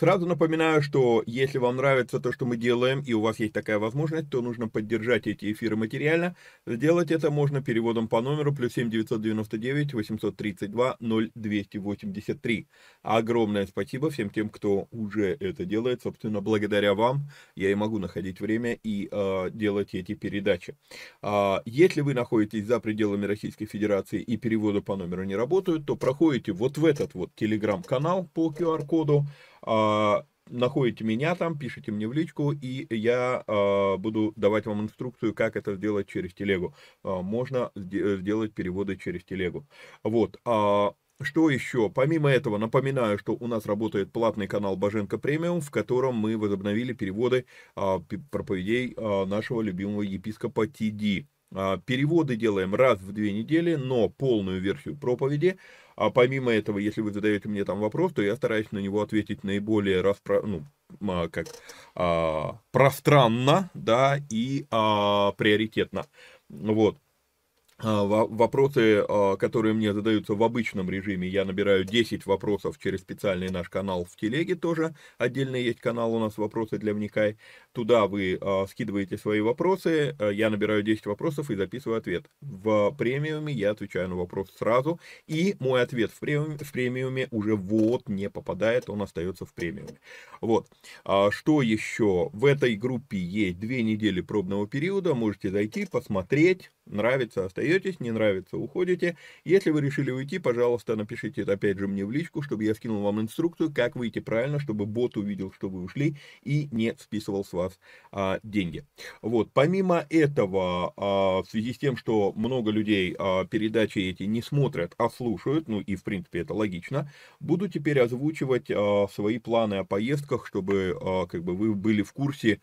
Сразу напоминаю, что если вам нравится то, что мы делаем, и у вас есть такая возможность, то нужно поддержать эти эфиры материально. Сделать это можно переводом по номеру плюс 7 999 832 0283. Огромное спасибо всем тем, кто уже это делает. Собственно, благодаря вам я и могу находить время и э, делать эти передачи. А, если вы находитесь за пределами Российской Федерации и переводы по номеру не работают, то проходите вот в этот вот телеграм-канал по QR-коду, находите меня там, пишите мне в личку, и я э, буду давать вам инструкцию, как это сделать через телегу. Э, можно сделать переводы через телегу. Вот. Э, что еще? Помимо этого, напоминаю, что у нас работает платный канал Боженко Премиум, в котором мы возобновили переводы э, проповедей э, нашего любимого епископа Тиди. Э, переводы делаем раз в две недели, но полную версию проповеди а помимо этого, если вы задаете мне там вопрос, то я стараюсь на него ответить наиболее распро... ну, а, как, а, пространно, да, и а, приоритетно. Вот. А, вопросы, а, которые мне задаются в обычном режиме, я набираю 10 вопросов через специальный наш канал в телеге тоже. Отдельно есть канал у нас «Вопросы для вникай». Туда вы а, скидываете свои вопросы, я набираю 10 вопросов и записываю ответ. В премиуме я отвечаю на вопрос сразу, и мой ответ в премиуме, в премиуме уже вот не попадает, он остается в премиуме. Вот. Что еще? В этой группе есть две недели пробного периода, можете зайти, посмотреть, Нравится, остаетесь, не нравится, уходите. Если вы решили уйти, пожалуйста, напишите это опять же мне в личку, чтобы я скинул вам инструкцию, как выйти правильно, чтобы бот увидел, что вы ушли и не списывал с вас а, деньги. Вот, помимо этого, а, в связи с тем, что много людей а, передачи эти не смотрят, а слушают, ну и в принципе это логично, буду теперь озвучивать а, свои планы о поездках, чтобы а, как бы вы были в курсе,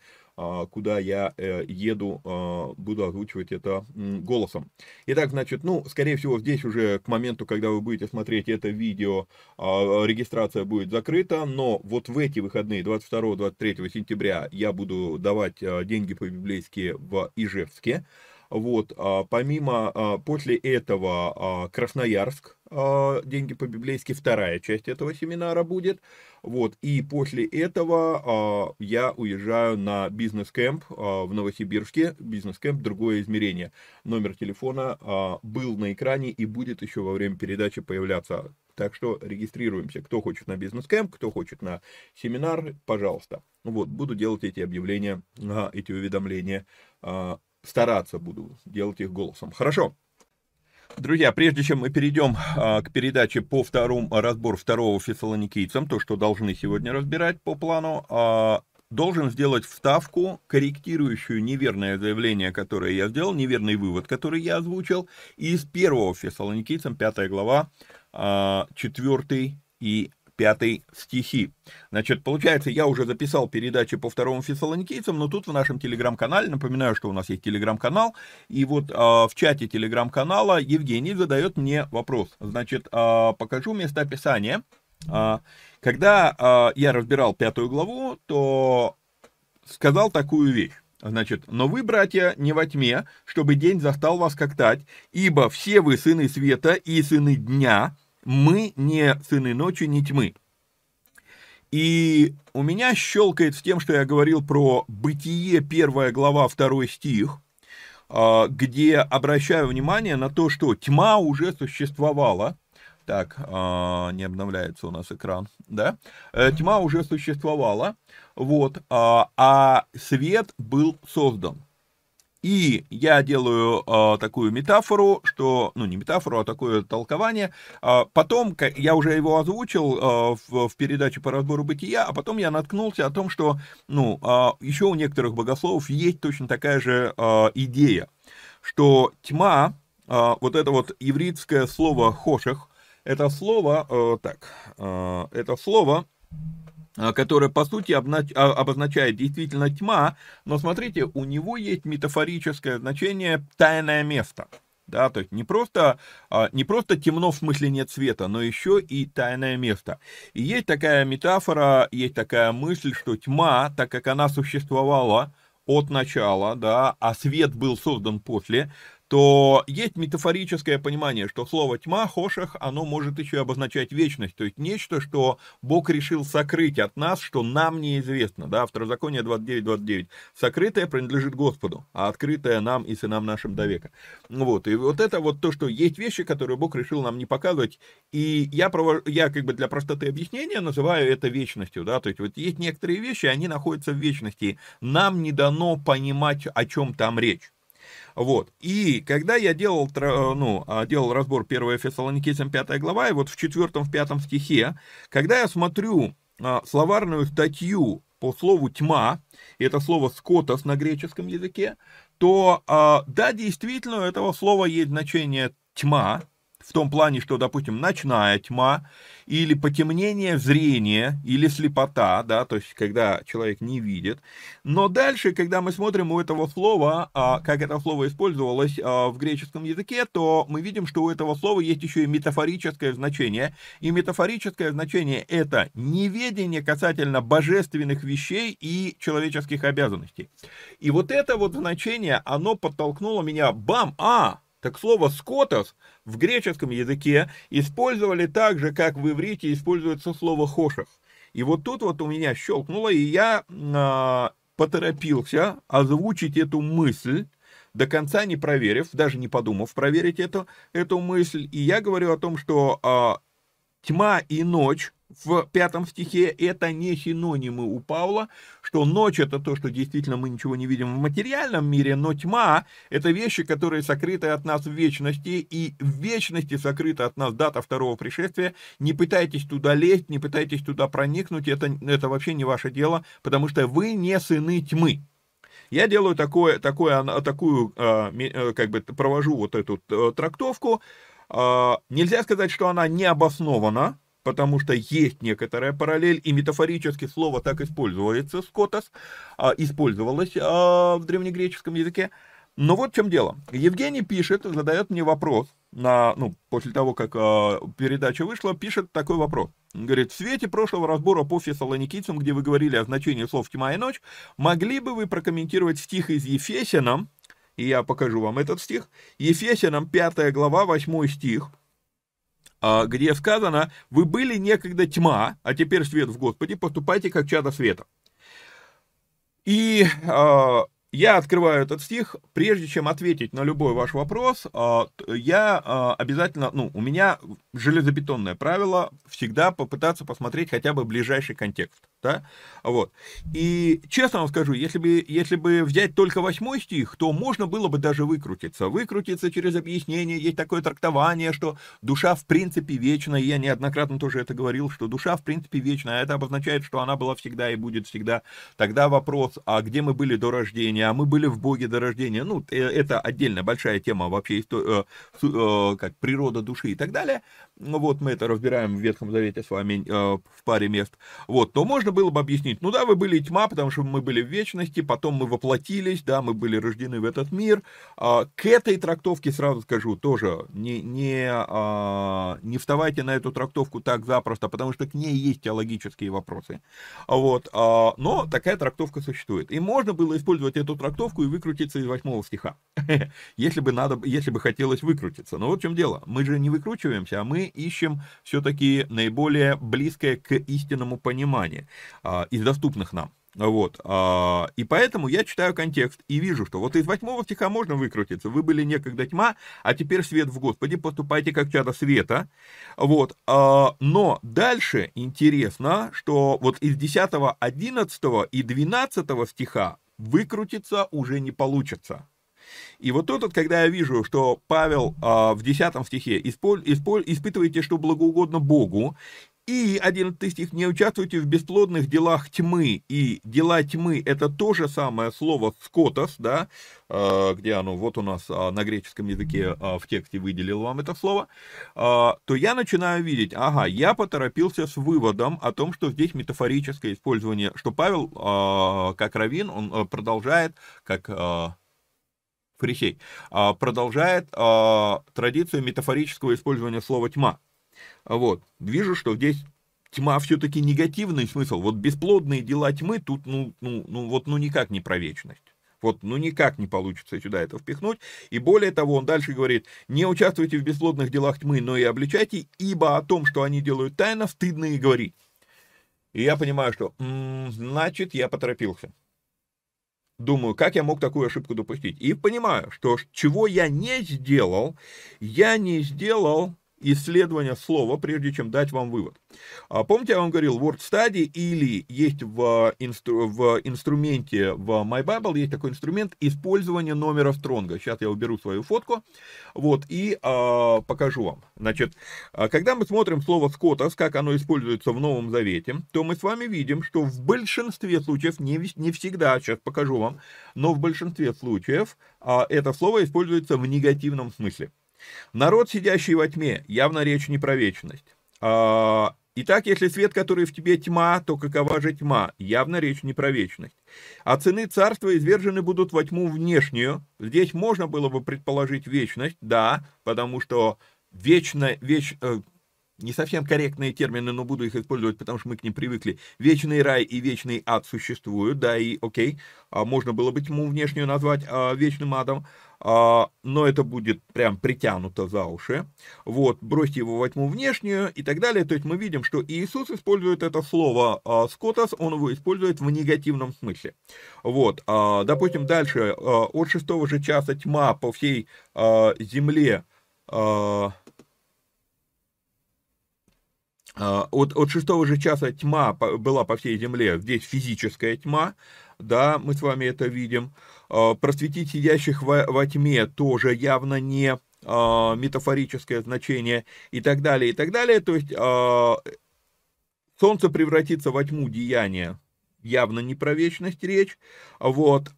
куда я э, еду, а, буду озвучивать это голосом. Итак, значит, ну, скорее всего, здесь уже к моменту, когда вы будете смотреть это видео, а, регистрация будет закрыта, но вот в эти выходные, 22-23 сентября, я буду давать деньги по-библейски в Ижевске. Вот, помимо, после этого Красноярск, деньги по-библейски, вторая часть этого семинара будет. Вот, и после этого я уезжаю на бизнес-кэмп в Новосибирске, бизнес-кэмп «Другое измерение». Номер телефона был на экране и будет еще во время передачи появляться. Так что регистрируемся. Кто хочет на бизнес-кэмп, кто хочет на семинар, пожалуйста. Вот, буду делать эти объявления, эти уведомления. Стараться буду делать их голосом. Хорошо. Друзья, прежде чем мы перейдем а, к передаче по второму, а, разбор второго фессалоникийцам, то, что должны сегодня разбирать по плану, а, должен сделать вставку, корректирующую неверное заявление, которое я сделал, неверный вывод, который я озвучил, из первого фессалоникийцам, пятая глава, а, четвертый и пятой стихи. Значит, получается, я уже записал передачи по второму фессалоникийцам, но тут в нашем телеграм-канале, напоминаю, что у нас есть телеграм-канал, и вот а, в чате телеграм-канала Евгений задает мне вопрос. Значит, а, покажу местописание. А, когда а, я разбирал пятую главу, то сказал такую вещь. Значит, но вы, братья, не во тьме, чтобы день застал вас как тать, ибо все вы сыны света и сыны дня, мы не сыны ночи, не тьмы. И у меня щелкает с тем, что я говорил про бытие, первая глава, второй стих, а, где обращаю внимание на то, что тьма уже существовала. Так, а, не обновляется у нас экран, да? Э, тьма уже существовала, вот, а, а свет был создан. И я делаю э, такую метафору, что, ну не метафору, а такое толкование. Э, потом, я уже его озвучил э, в, в передаче по разбору бытия, а потом я наткнулся о том, что, ну, э, еще у некоторых богословов есть точно такая же э, идея, что тьма, э, вот это вот еврейское слово хошех, это слово, э, так, э, это слово а, которое, по сути, а, обозначает действительно тьма, но смотрите, у него есть метафорическое значение «тайное место». Да, то есть не просто, а, не просто темно в смысле нет света, но еще и тайное место. И есть такая метафора, есть такая мысль, что тьма, так как она существовала от начала, да, а свет был создан после, то есть метафорическое понимание, что слово тьма, хошах, оно может еще обозначать вечность, то есть нечто, что Бог решил сокрыть от нас, что нам неизвестно, да, Второзаконие 29-29, сокрытое принадлежит Господу, а открытое нам и сынам нашим до века. Вот, и вот это вот то, что есть вещи, которые Бог решил нам не показывать, и я, провож... я как бы для простоты объяснения называю это вечностью, да, то есть вот есть некоторые вещи, они находятся в вечности, нам не дано понимать, о чем там речь. Вот. И когда я делал, э, ну, а, делал разбор 1 Фессалоникийцам 5 глава, и вот в 4 в 5 стихе, когда я смотрю словарную статью по слову тьма, и это слово скотос на греческом языке, то а, да, действительно, у этого слова есть значение тьма, в том плане, что, допустим, ночная тьма, или потемнение зрения, или слепота, да, то есть когда человек не видит. Но дальше, когда мы смотрим у этого слова, а, как это слово использовалось а, в греческом языке, то мы видим, что у этого слова есть еще и метафорическое значение. И метафорическое значение это неведение касательно божественных вещей и человеческих обязанностей. И вот это вот значение, оно подтолкнуло меня, бам, а, так слово «скотос» в греческом языке использовали так же, как в иврите используется слово «хошах». И вот тут вот у меня щелкнуло, и я э, поторопился озвучить эту мысль, до конца не проверив, даже не подумав проверить эту, эту мысль. И я говорю о том, что э, тьма и ночь в пятом стихе, это не синонимы у Павла, что ночь это то, что действительно мы ничего не видим в материальном мире, но тьма это вещи, которые сокрыты от нас в вечности, и в вечности сокрыта от нас дата второго пришествия. Не пытайтесь туда лезть, не пытайтесь туда проникнуть, это, это вообще не ваше дело, потому что вы не сыны тьмы. Я делаю такое, такое, такую, а, э, как бы провожу вот эту э, трактовку. А, нельзя сказать, что она не обоснована, потому что есть некоторая параллель, и метафорически слово так используется, скотос, а, использовалось в древнегреческом языке. Но вот в чем дело. Евгений пишет, задает мне вопрос, на, ну, после того, как э, передача вышла, пишет такой вопрос. Говорит, в свете прошлого разбора по фессалоникийцам, где вы говорили о значении слов «тьма» и «ночь», могли бы вы прокомментировать стих из Ефесянам, и я покажу вам этот стих, Ефесянам 5 глава, 8 стих, где сказано, вы были некогда тьма, а теперь свет в Господе, поступайте как чада света. И я открываю этот стих, прежде чем ответить на любой ваш вопрос, а, я а, обязательно, ну, у меня железобетонное правило всегда попытаться посмотреть хотя бы ближайший контекст, да, вот. И честно вам скажу, если бы, если бы взять только восьмой стих, то можно было бы даже выкрутиться, выкрутиться через объяснение, есть такое трактование, что душа в принципе вечна, я неоднократно тоже это говорил, что душа в принципе вечна, а это обозначает, что она была всегда и будет всегда. Тогда вопрос, а где мы были до рождения, рождения, а мы были в Боге до рождения. Ну, э, это отдельная большая тема вообще, э, э, как природа души и так далее. Ну, вот мы это разбираем в Ветхом Завете с вами в паре мест. Вот, то можно было бы объяснить, ну да, вы были тьма, потому что мы были в вечности, потом мы воплотились, да, мы были рождены в этот мир. А, к этой трактовке сразу скажу тоже, не, не, а, не вставайте на эту трактовку так запросто, потому что к ней есть теологические вопросы. Вот, а, но такая трактовка существует. И можно было использовать эту трактовку и выкрутиться из восьмого стиха. если бы надо, если бы хотелось выкрутиться. Но вот в чем дело. Мы же не выкручиваемся, а мы ищем все-таки наиболее близкое к истинному пониманию а, из доступных нам. Вот. А, и поэтому я читаю контекст и вижу, что вот из восьмого стиха можно выкрутиться. Вы были некогда тьма, а теперь свет в Господе, поступайте как чада света. Вот. А, но дальше интересно, что вот из 10, 11 и 12 стиха выкрутиться уже не получится. И вот тут, когда я вижу, что Павел а, в 10 стихе исполь, исполь, испытываете, что благоугодно Богу, и 11 стих, не участвуйте в бесплодных делах тьмы, и дела тьмы, это то же самое слово скотос, да, а, где оно, вот у нас а, на греческом языке а, в тексте выделил вам это слово, то я начинаю видеть, ага, я поторопился с выводом о том, что здесь метафорическое использование, что Павел, как равин, он продолжает, как фарисей, продолжает традицию метафорического использования слова «тьма». Вот, вижу, что здесь тьма все-таки негативный смысл. Вот бесплодные дела тьмы тут, ну, ну, ну, вот, ну, никак не про вечность. Вот, ну никак не получится сюда это впихнуть. И более того, он дальше говорит, не участвуйте в бесплодных делах тьмы, но и обличайте, ибо о том, что они делают тайно, стыдно и говорить. И я понимаю, что, м-м, значит, я поторопился. Думаю, как я мог такую ошибку допустить? И понимаю, что чего я не сделал, я не сделал исследования слова, прежде чем дать вам вывод. А помните, я вам говорил, word study или есть в, инстру, в инструменте в My Bible есть такой инструмент использования номера Стронга. Сейчас я уберу свою фотку, вот, и а, покажу вам. Значит, а, когда мы смотрим слово скотас, как оно используется в Новом Завете, то мы с вами видим, что в большинстве случаев, не, не всегда, сейчас покажу вам, но в большинстве случаев а, это слово используется в негативном смысле. Народ, сидящий во тьме, явно речь не про вечность. А, итак, если свет, который в тебе тьма, то какова же тьма? Явно речь не про вечность. А цены царства извержены будут во тьму внешнюю. Здесь можно было бы предположить вечность, да, потому что вечно, веч, не совсем корректные термины, но буду их использовать, потому что мы к ним привыкли. Вечный рай и вечный ад существуют, да, и окей, а можно было бы тьму внешнюю назвать а, вечным адом, а, но это будет прям притянуто за уши. Вот, бросьте его во тьму внешнюю и так далее. То есть мы видим, что Иисус использует это слово а, скотас, он его использует в негативном смысле. Вот, а, допустим, дальше, а, от шестого же часа тьма по всей а, земле, А, от, от шестого же часа тьма была по всей земле, здесь физическая тьма, да, мы с вами это видим. А, просветить сидящих во, во тьме тоже явно не а, метафорическое значение и так далее, и так далее. То есть солнце превратится во тьму деяния, явно не про вечность речь, вот,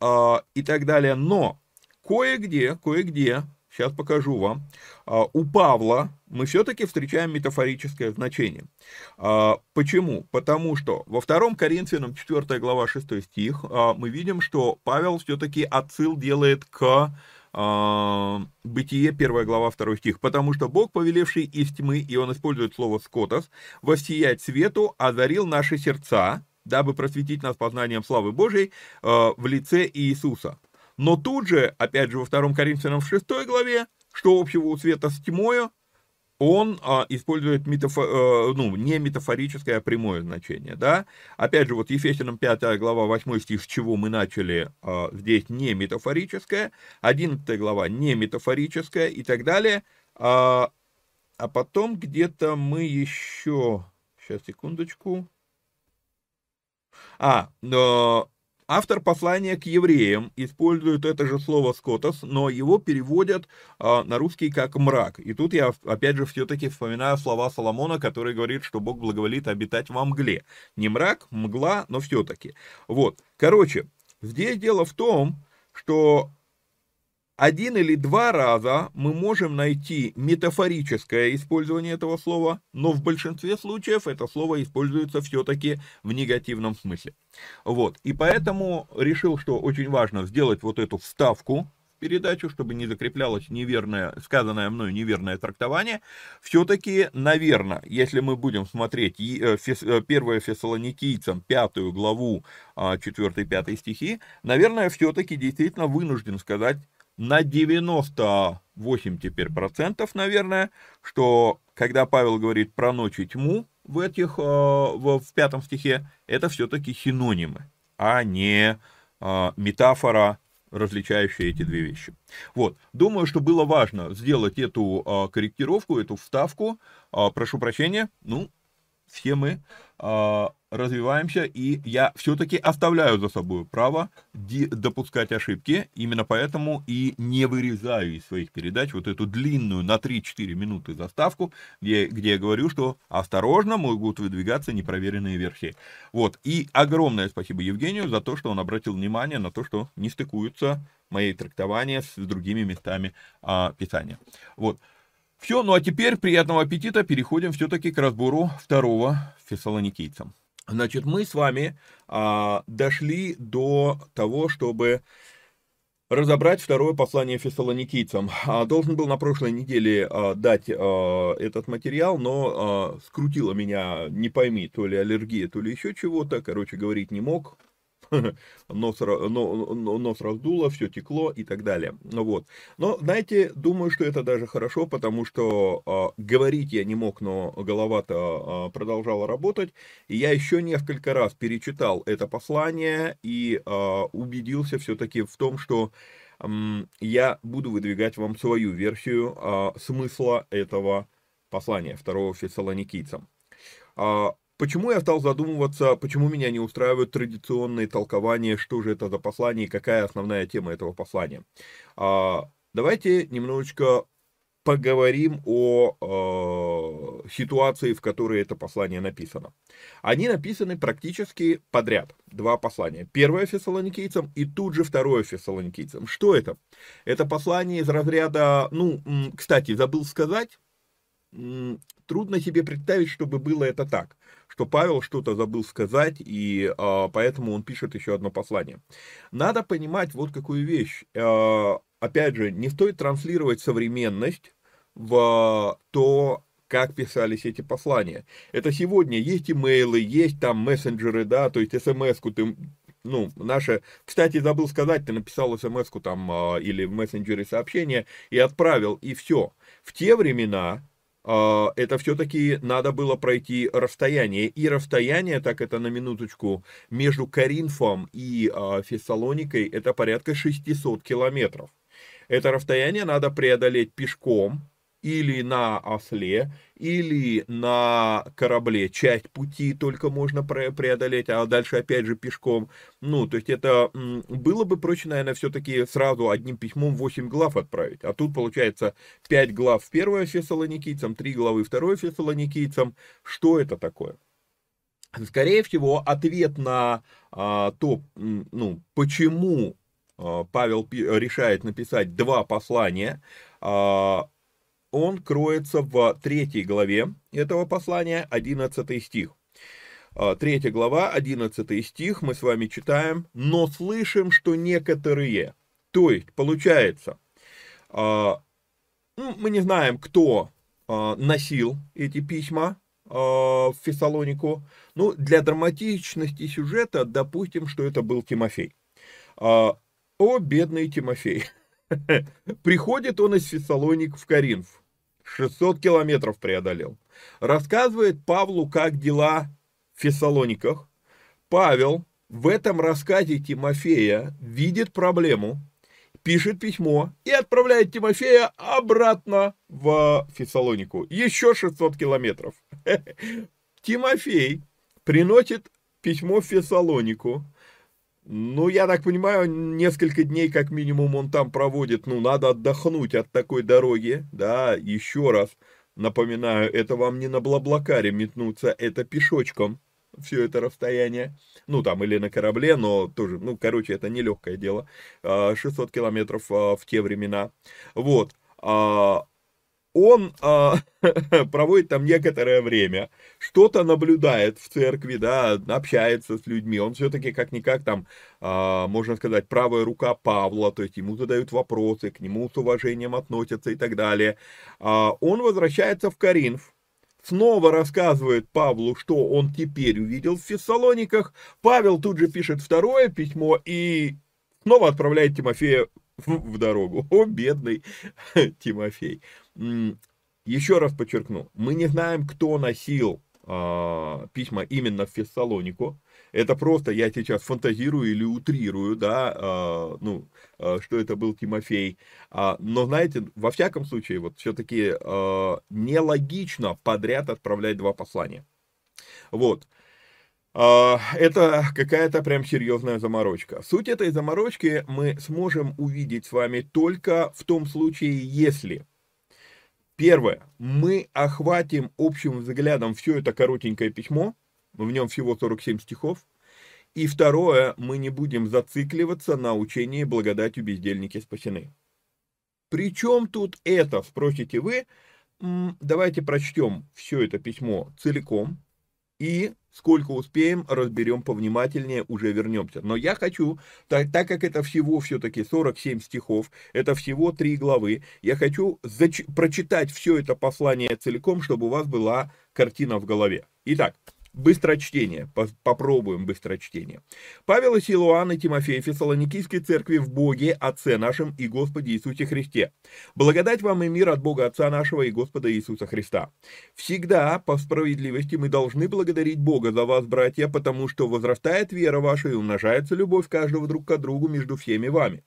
и так далее. Но кое-где, кое-где сейчас покажу вам, а, у Павла мы все-таки встречаем метафорическое значение. А, почему? Потому что во 2 Коринфянам 4 глава 6 стих а, мы видим, что Павел все-таки отсыл делает к Бытие, 1 глава, 2 стих. «Потому что Бог, повелевший из тьмы, и он использует слово «скотос», «воссиять свету, озарил наши сердца, дабы просветить нас познанием славы Божией в лице Иисуса». Но тут же, опять же, во 2 Коринфянам в 6 главе, что общего у света с тьмою, он а, использует метафо, а, ну, не метафорическое, а прямое значение, да. Опять же, вот Ефесянам 5 глава 8 стих, с чего мы начали, а, здесь не метафорическое, 11 глава не метафорическое и так далее. А, а потом где-то мы еще, сейчас, секундочку. А, но Автор послания к евреям использует это же слово «скотос», но его переводят а, на русский как «мрак». И тут я, опять же, все-таки вспоминаю слова Соломона, который говорит, что Бог благоволит обитать во мгле. Не мрак, мгла, но все-таки. Вот, короче, здесь дело в том, что один или два раза мы можем найти метафорическое использование этого слова, но в большинстве случаев это слово используется все-таки в негативном смысле. Вот, и поэтому решил, что очень важно сделать вот эту вставку в передачу, чтобы не закреплялось неверное, сказанное мною неверное трактование. Все-таки, наверное, если мы будем смотреть 1 э, э, Фессалоникийцам, пятую главу, 4-5 а, стихи, наверное, все-таки действительно вынужден сказать, на 98 теперь процентов, наверное, что когда Павел говорит про ночь и тьму в этих, э, в, в пятом стихе, это все-таки синонимы, а не э, метафора, различающая эти две вещи. Вот, думаю, что было важно сделать эту э, корректировку, эту вставку. Прошу прощения, ну, все мы развиваемся, и я все-таки оставляю за собой право допускать ошибки, именно поэтому и не вырезаю из своих передач вот эту длинную на 3-4 минуты заставку, где, где я говорю, что осторожно могут выдвигаться непроверенные версии. Вот, и огромное спасибо Евгению за то, что он обратил внимание на то, что не стыкуются мои трактования с другими местами а, Писания. Вот. Все, ну а теперь приятного аппетита, переходим все-таки к разбору второго фессалоникийцам. Значит, мы с вами а, дошли до того, чтобы разобрать второе послание фессалоникийцам. А, должен был на прошлой неделе а, дать а, этот материал, но а, скрутила меня, не пойми, то ли аллергия, то ли еще чего-то, короче, говорить не мог, нос, нос раздуло, все текло и так далее. Ну вот. Но, знаете, думаю, что это даже хорошо, потому что э, говорить я не мог, но голова-то э, продолжала работать. И я еще несколько раз перечитал это послание и э, убедился все-таки в том, что э, я буду выдвигать вам свою версию э, смысла этого послания, второго фессалоникийцам. Почему я стал задумываться, почему меня не устраивают традиционные толкования, что же это за послание и какая основная тема этого послания? А, давайте немножечко поговорим о э, ситуации, в которой это послание написано. Они написаны практически подряд. Два послания. Первое фессалоникийцам и тут же второе фессалоникийцам. Что это? Это послание из разряда, ну, кстати, забыл сказать, трудно себе представить, чтобы было это так что Павел что-то забыл сказать, и э, поэтому он пишет еще одно послание. Надо понимать вот какую вещь. Э, опять же, не стоит транслировать современность в то, как писались эти послания. Это сегодня есть имейлы, есть там мессенджеры, да, то есть смс-ку ты ну, наше, кстати, забыл сказать, ты написал смс-ку там или в мессенджере сообщение и отправил, и все. В те времена а, это все-таки надо было пройти расстояние. И расстояние, так это на минуточку, между Каринфом и а, Фессалоникой, это порядка 600 километров. Это расстояние надо преодолеть пешком, или на осле, или на корабле часть пути только можно преодолеть, а дальше опять же пешком. Ну, то есть это было бы проще, наверное, все-таки сразу одним письмом 8 глав отправить. А тут получается 5 глав первое фессалоникийцам, 3 главы второе фессалоникийцам. Что это такое? Скорее всего, ответ на а, то, ну, почему а, Павел решает написать два послания, а, он кроется в третьей главе этого послания, 11 стих. А, третья глава, 11 стих, мы с вами читаем, «Но слышим, что некоторые». То есть, получается, а, ну, мы не знаем, кто а, носил эти письма в Фессалонику. Ну, для драматичности сюжета допустим, что это был Тимофей. О, бедный Тимофей. Приходит он из Фессалоник в Каринф. 600 километров преодолел. Рассказывает Павлу, как дела в Фессалониках. Павел в этом рассказе Тимофея видит проблему, пишет письмо и отправляет Тимофея обратно в Фессалонику. Еще 600 километров. Тимофей приносит письмо в Фессалонику, ну, я так понимаю, несколько дней как минимум он там проводит. Ну, надо отдохнуть от такой дороги. Да, еще раз напоминаю, это вам не на Блаблакаре метнуться, это пешочком все это расстояние. Ну, там, или на корабле, но тоже, ну, короче, это нелегкое дело. 600 а, километров а, в те времена. Вот. Он э, проводит там некоторое время, что-то наблюдает в церкви, да, общается с людьми, он все-таки как-никак там, э, можно сказать, правая рука Павла, то есть ему задают вопросы, к нему с уважением относятся и так далее. Э, он возвращается в Каринф, снова рассказывает Павлу, что он теперь увидел в Фессалониках, Павел тут же пишет второе письмо и снова отправляет Тимофея в дорогу. О, бедный Тимофей. Еще раз подчеркну, мы не знаем, кто носил э, письма именно в Фессалонику. Это просто я сейчас фантазирую или утрирую, да, э, ну, э, что это был Тимофей. А, но, знаете, во всяком случае, вот все-таки э, нелогично подряд отправлять два послания. Вот. Это какая-то прям серьезная заморочка. Суть этой заморочки мы сможем увидеть с вами только в том случае, если Первое. Мы охватим общим взглядом все это коротенькое письмо, в нем всего 47 стихов. И второе, мы не будем зацикливаться на учении благодатью бездельники спасены. Причем тут это, спросите вы, давайте прочтем все это письмо целиком, и сколько успеем, разберем повнимательнее, уже вернемся. Но я хочу, так, так как это всего все-таки 47 стихов, это всего 3 главы, я хочу прочитать все это послание целиком, чтобы у вас была картина в голове. Итак, Быстрочтение. Попробуем быстрочтение. Павел и Силуан и Тимофей Фессалоникийской церкви в Боге, Отце нашем и Господе Иисусе Христе. Благодать вам и мир от Бога Отца нашего и Господа Иисуса Христа. Всегда, по справедливости, мы должны благодарить Бога за вас, братья, потому что возрастает вера ваша и умножается любовь каждого друг к другу между всеми вами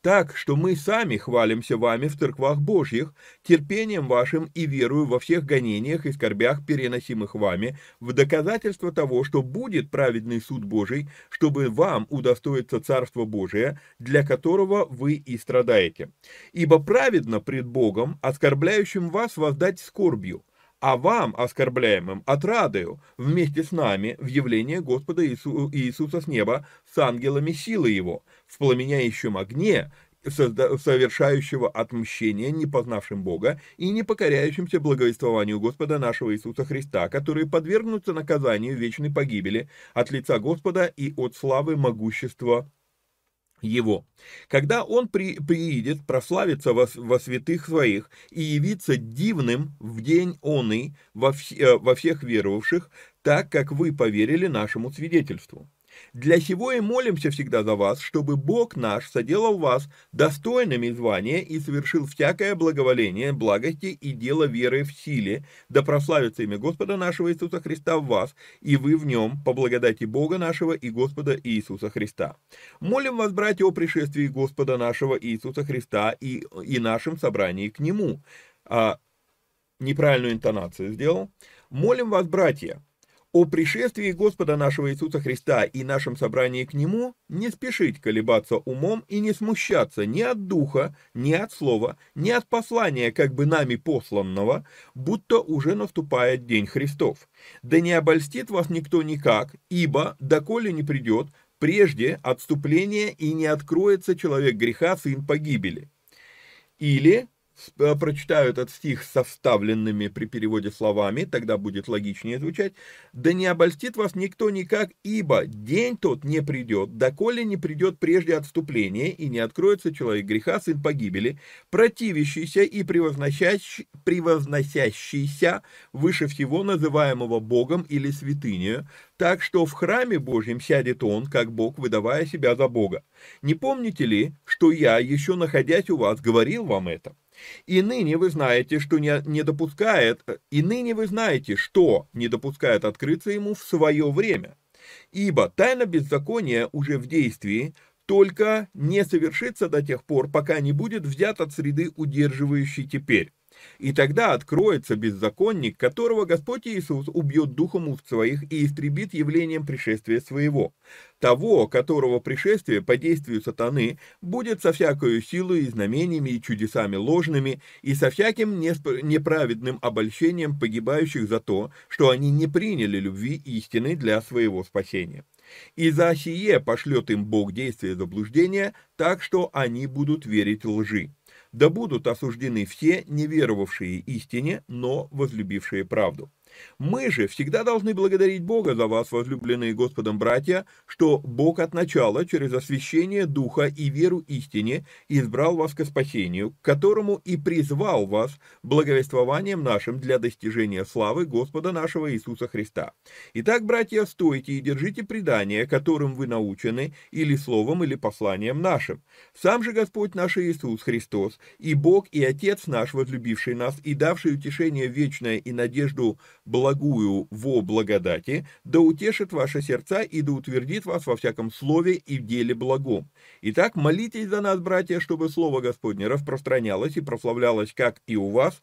так, что мы сами хвалимся вами в церквах Божьих, терпением вашим и верую во всех гонениях и скорбях, переносимых вами, в доказательство того, что будет праведный суд Божий, чтобы вам удостоиться Царство Божие, для которого вы и страдаете. Ибо праведно пред Богом, оскорбляющим вас воздать скорбью, а вам, оскорбляемым, отрадою вместе с нами в явление Господа Иису, Иисуса с неба с ангелами силы Его, в пламеняющем огне, совершающего отмщение не познавшим Бога и не покоряющимся благовествованию Господа нашего Иисуса Христа, которые подвергнутся наказанию вечной погибели от лица Господа и от славы могущества его. Когда он при, приидет прославиться во, во святых своих и явиться дивным в день он во, вс, э, во всех веровавших, так как вы поверили нашему свидетельству. Для сего и молимся всегда за вас, чтобы Бог наш соделал вас достойными звания и совершил всякое благоволение, благости и дело веры в силе, да прославится имя Господа нашего Иисуса Христа в вас, и вы в нем, по благодати Бога нашего и Господа Иисуса Христа. Молим вас, братья, о пришествии Господа нашего Иисуса Христа и, и нашем собрании к Нему, а, неправильную интонацию сделал. Молим вас, братья, о пришествии Господа нашего Иисуса Христа и нашем собрании к Нему не спешить колебаться умом и не смущаться ни от духа, ни от слова, ни от послания, как бы нами посланного, будто уже наступает день Христов. Да не обольстит вас никто никак, ибо, доколе не придет, прежде отступление и не откроется человек греха, сын погибели. Или прочитаю этот стих с составленными при переводе словами, тогда будет логичнее звучать. «Да не обольстит вас никто никак, ибо день тот не придет, доколе не придет прежде отступления, и не откроется человек греха, сын погибели, противящийся и превозносящий, превозносящийся выше всего называемого Богом или святынею, так что в храме Божьем сядет он, как Бог, выдавая себя за Бога. Не помните ли, что я, еще находясь у вас, говорил вам это?» И ныне вы знаете, что не, не допускает, и ныне вы знаете, что не допускает открыться ему в свое время. Ибо тайна беззакония уже в действии, только не совершится до тех пор, пока не будет взят от среды удерживающей теперь. И тогда откроется беззаконник, которого Господь Иисус убьет духом уст своих и истребит явлением пришествия своего. Того, которого пришествие по действию сатаны будет со всякою силой и знамениями и чудесами ложными и со всяким неправедным обольщением погибающих за то, что они не приняли любви истины для своего спасения. И за сие пошлет им Бог действие заблуждения, так что они будут верить лжи да будут осуждены все, не веровавшие истине, но возлюбившие правду. Мы же всегда должны благодарить Бога за вас, возлюбленные Господом братья, что Бог от начала через освящение Духа и веру истине избрал вас к спасению, к которому и призвал вас благовествованием нашим для достижения славы Господа нашего Иисуса Христа. Итак, братья, стойте и держите предание, которым вы научены, или словом, или посланием нашим. Сам же Господь наш Иисус Христос, и Бог, и Отец наш, возлюбивший нас, и давший утешение вечное и надежду благую во благодати, да утешит ваши сердца и да утвердит вас во всяком слове и в деле благом. Итак, молитесь за нас, братья, чтобы Слово Господне распространялось и прославлялось как и у вас,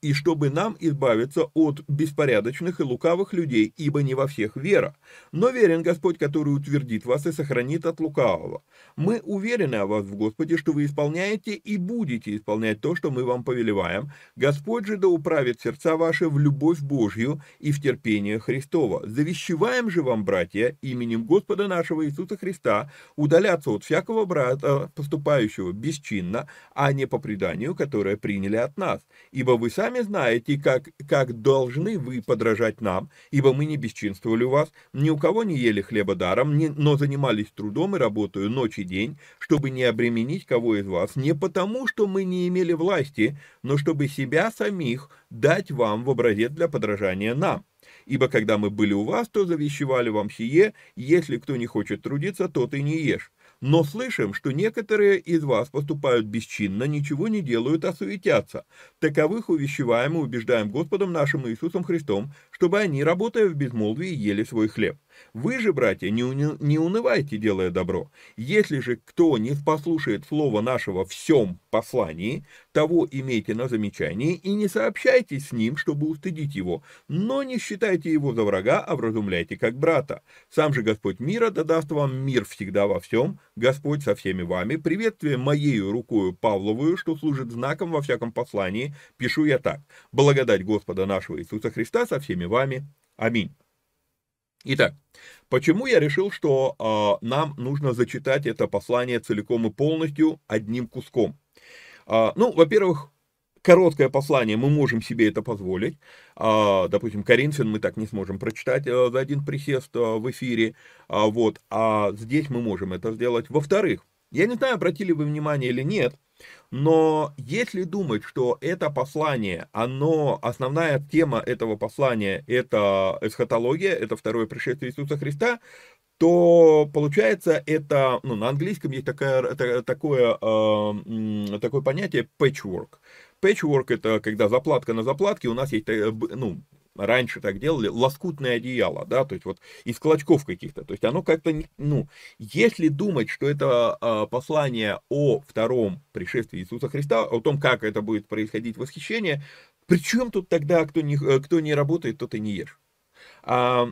и чтобы нам избавиться от беспорядочных и лукавых людей, ибо не во всех вера. Но верен Господь, который утвердит вас и сохранит от лукавого. Мы уверены о вас в Господе, что вы исполняете и будете исполнять то, что мы вам повелеваем. Господь же да управит сердца ваши в любовь Божью и в терпение Христова. Завещеваем же вам, братья, именем Господа нашего Иисуса Христа, удаляться от всякого брата, поступающего бесчинно, а не по преданию, которое приняли от нас. Ибо вы сами знаете, как, как должны вы подражать нам, ибо мы не бесчинствовали у вас, ни у кого не ели хлеба даром, не, но занимались трудом и работаю ночь и день, чтобы не обременить кого из вас, не потому, что мы не имели власти, но чтобы себя самих дать вам в образец для подражания нам. Ибо когда мы были у вас, то завещевали вам сие, если кто не хочет трудиться, тот и не ешь. Но слышим, что некоторые из вас поступают бесчинно, ничего не делают, а суетятся. Таковых увещеваем и убеждаем Господом нашим Иисусом Христом, чтобы они, работая в безмолвии, ели свой хлеб. Вы же, братья, не, уни, не унывайте, делая добро. Если же кто не послушает слова нашего всем послании, того имейте на замечании и не сообщайте с ним, чтобы устыдить его, но не считайте его за врага, а вразумляйте как брата. Сам же Господь мира да даст вам мир всегда во всем, Господь со всеми вами. Приветствие моею рукою Павловую, что служит знаком во всяком послании, пишу я так. Благодать Господа нашего Иисуса Христа со всеми вами. Аминь. Итак, почему я решил, что э, нам нужно зачитать это послание целиком и полностью одним куском? Э, ну, во-первых, короткое послание, мы можем себе это позволить. Э, допустим, Коринфян мы так не сможем прочитать э, за один присест э, в эфире. Э, вот, а здесь мы можем это сделать. Во-вторых, я не знаю, обратили вы внимание или нет, но если думать, что это послание, оно, основная тема этого послания, это эсхатология, это второе пришествие Иисуса Христа, то получается это, ну, на английском есть такое, такое, э, такое понятие patchwork. Patchwork это когда заплатка на заплатке, у нас есть, э, ну, раньше так делали, лоскутное одеяло, да, то есть вот из клочков каких-то, то есть оно как-то, ну, если думать, что это э, послание о втором пришествии Иисуса Христа, о том, как это будет происходить восхищение, Причем тут тогда, кто не, кто не работает, тот и не ешь. А,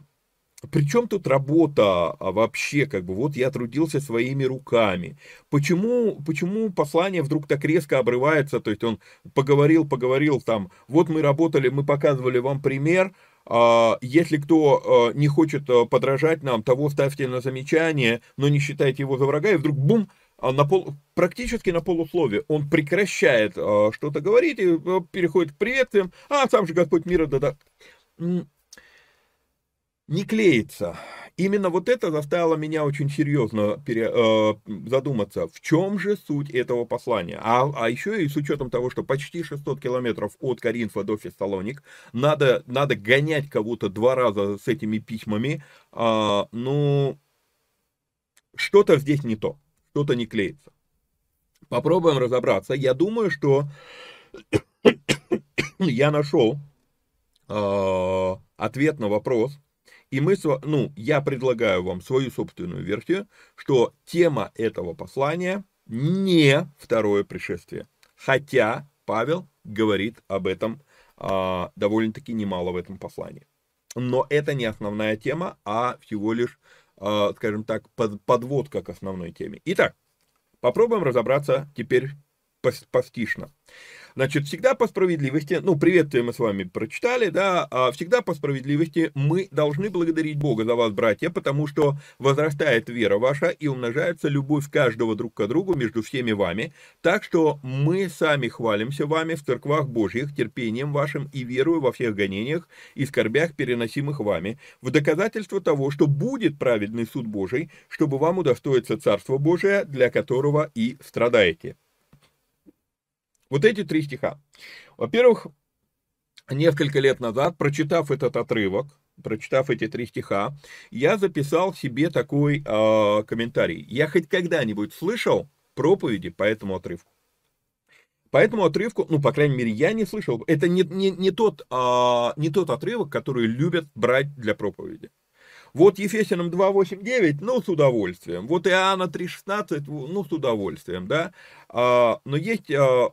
причем тут работа а вообще, как бы, вот я трудился своими руками. Почему, почему послание вдруг так резко обрывается, то есть он поговорил, поговорил там, вот мы работали, мы показывали вам пример, а, если кто а, не хочет подражать нам, того ставьте на замечание, но не считайте его за врага, и вдруг бум, на пол, практически на полусловие. Он прекращает что-то говорить и переходит к приветствиям, а сам же Господь мира да не клеится. Именно вот это заставило меня очень серьезно пере, э, задуматься, в чем же суть этого послания. А, а еще и с учетом того, что почти 600 километров от Каринфа до Фессалоник, надо, надо гонять кого-то два раза с этими письмами, э, ну, что-то здесь не то, что-то не клеится. Попробуем разобраться. Я думаю, что я нашел э, ответ на вопрос, и мы, ну, я предлагаю вам свою собственную версию, что тема этого послания не второе пришествие. Хотя Павел говорит об этом а, довольно-таки немало в этом послании. Но это не основная тема, а всего лишь, а, скажем так, под, подводка к основной теме. Итак, попробуем разобраться теперь постишно. Значит, всегда по справедливости, ну, приветствие мы с вами прочитали, да, а всегда по справедливости мы должны благодарить Бога за вас, братья, потому что возрастает вера ваша и умножается любовь каждого друг к другу между всеми вами, так что мы сами хвалимся вами в церквах Божьих терпением вашим и верую во всех гонениях и скорбях, переносимых вами, в доказательство того, что будет праведный суд Божий, чтобы вам удостоиться Царство Божие, для которого и страдаете. Вот эти три стиха. Во-первых, несколько лет назад, прочитав этот отрывок, прочитав эти три стиха, я записал себе такой э, комментарий. Я хоть когда-нибудь слышал проповеди по этому отрывку? По этому отрывку, ну, по крайней мере, я не слышал. Это не, не, не, тот, а, не тот отрывок, который любят брать для проповеди. Вот Ефесянам 2.8.9, ну, с удовольствием. Вот Иоанна 3.16, ну, с удовольствием, да. А, но есть а,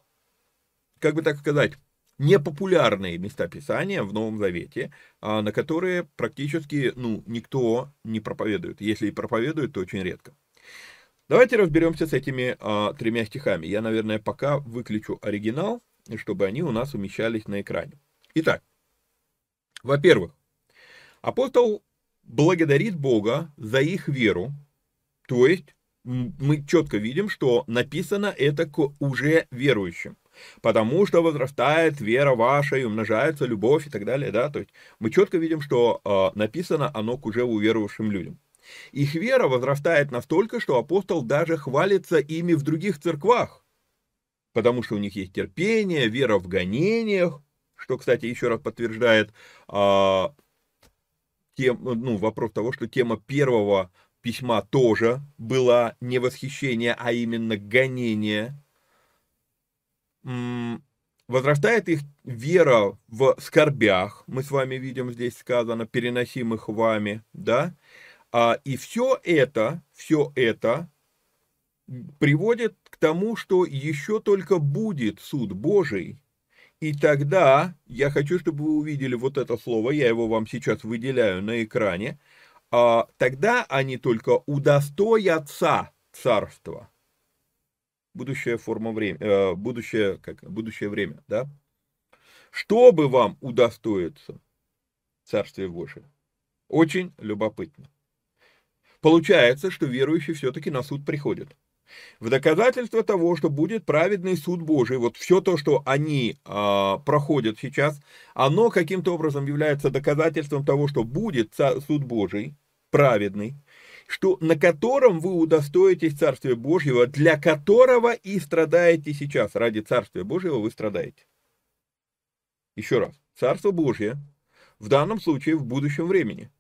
как бы так сказать, непопулярные места Писания в Новом Завете, а, на которые практически ну, никто не проповедует. Если и проповедует, то очень редко. Давайте разберемся с этими а, тремя стихами. Я, наверное, пока выключу оригинал, чтобы они у нас умещались на экране. Итак, во-первых, апостол благодарит Бога за их веру, то есть мы четко видим, что написано это к уже верующим потому что возрастает вера ваша и умножается любовь и так далее, да, то есть мы четко видим, что э, написано оно к уже уверовавшим людям. Их вера возрастает настолько, что апостол даже хвалится ими в других церквах, потому что у них есть терпение, вера в гонениях, что, кстати, еще раз подтверждает э, тем, ну, вопрос того, что тема первого письма тоже была не восхищение, а именно гонение возрастает их вера в скорбях, мы с вами видим здесь сказано, переносимых вами, да, а, и все это, все это приводит к тому, что еще только будет суд Божий, и тогда, я хочу, чтобы вы увидели вот это слово, я его вам сейчас выделяю на экране, а, тогда они только удостоятся царства будущая форма времени, э, будущее, как, будущее время, да? Чтобы вам удостоиться Царствия Божия? Очень любопытно. Получается, что верующий все-таки на суд приходит. В доказательство того, что будет праведный суд Божий, вот все то, что они а, проходят сейчас, оно каким-то образом является доказательством того, что будет суд Божий, праведный, что, на котором вы удостоитесь Царствия Божьего, для которого и страдаете сейчас. Ради Царствия Божьего вы страдаете. Еще раз. Царство Божье в данном случае в будущем времени.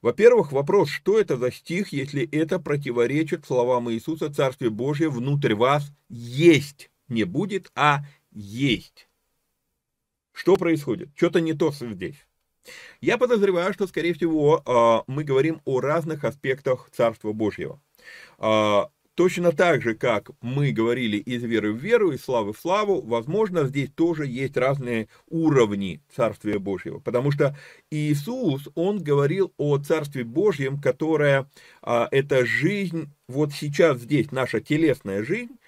Во-первых, вопрос, что это за стих, если это противоречит словам Иисуса, Царствие Божье внутрь вас есть. Не будет, а есть. Что происходит? Что-то не то здесь. Я подозреваю, что, скорее всего, а, мы говорим о разных аспектах Царства Божьего. А, то точно так же, как мы говорили из веры в веру, из славы в славу, возможно, здесь тоже есть разные уровни Царствия Божьего. Потому что Иисус, Он говорил о Царстве Божьем, которое, а, это жизнь, вот сейчас здесь, наша телесная жизнь,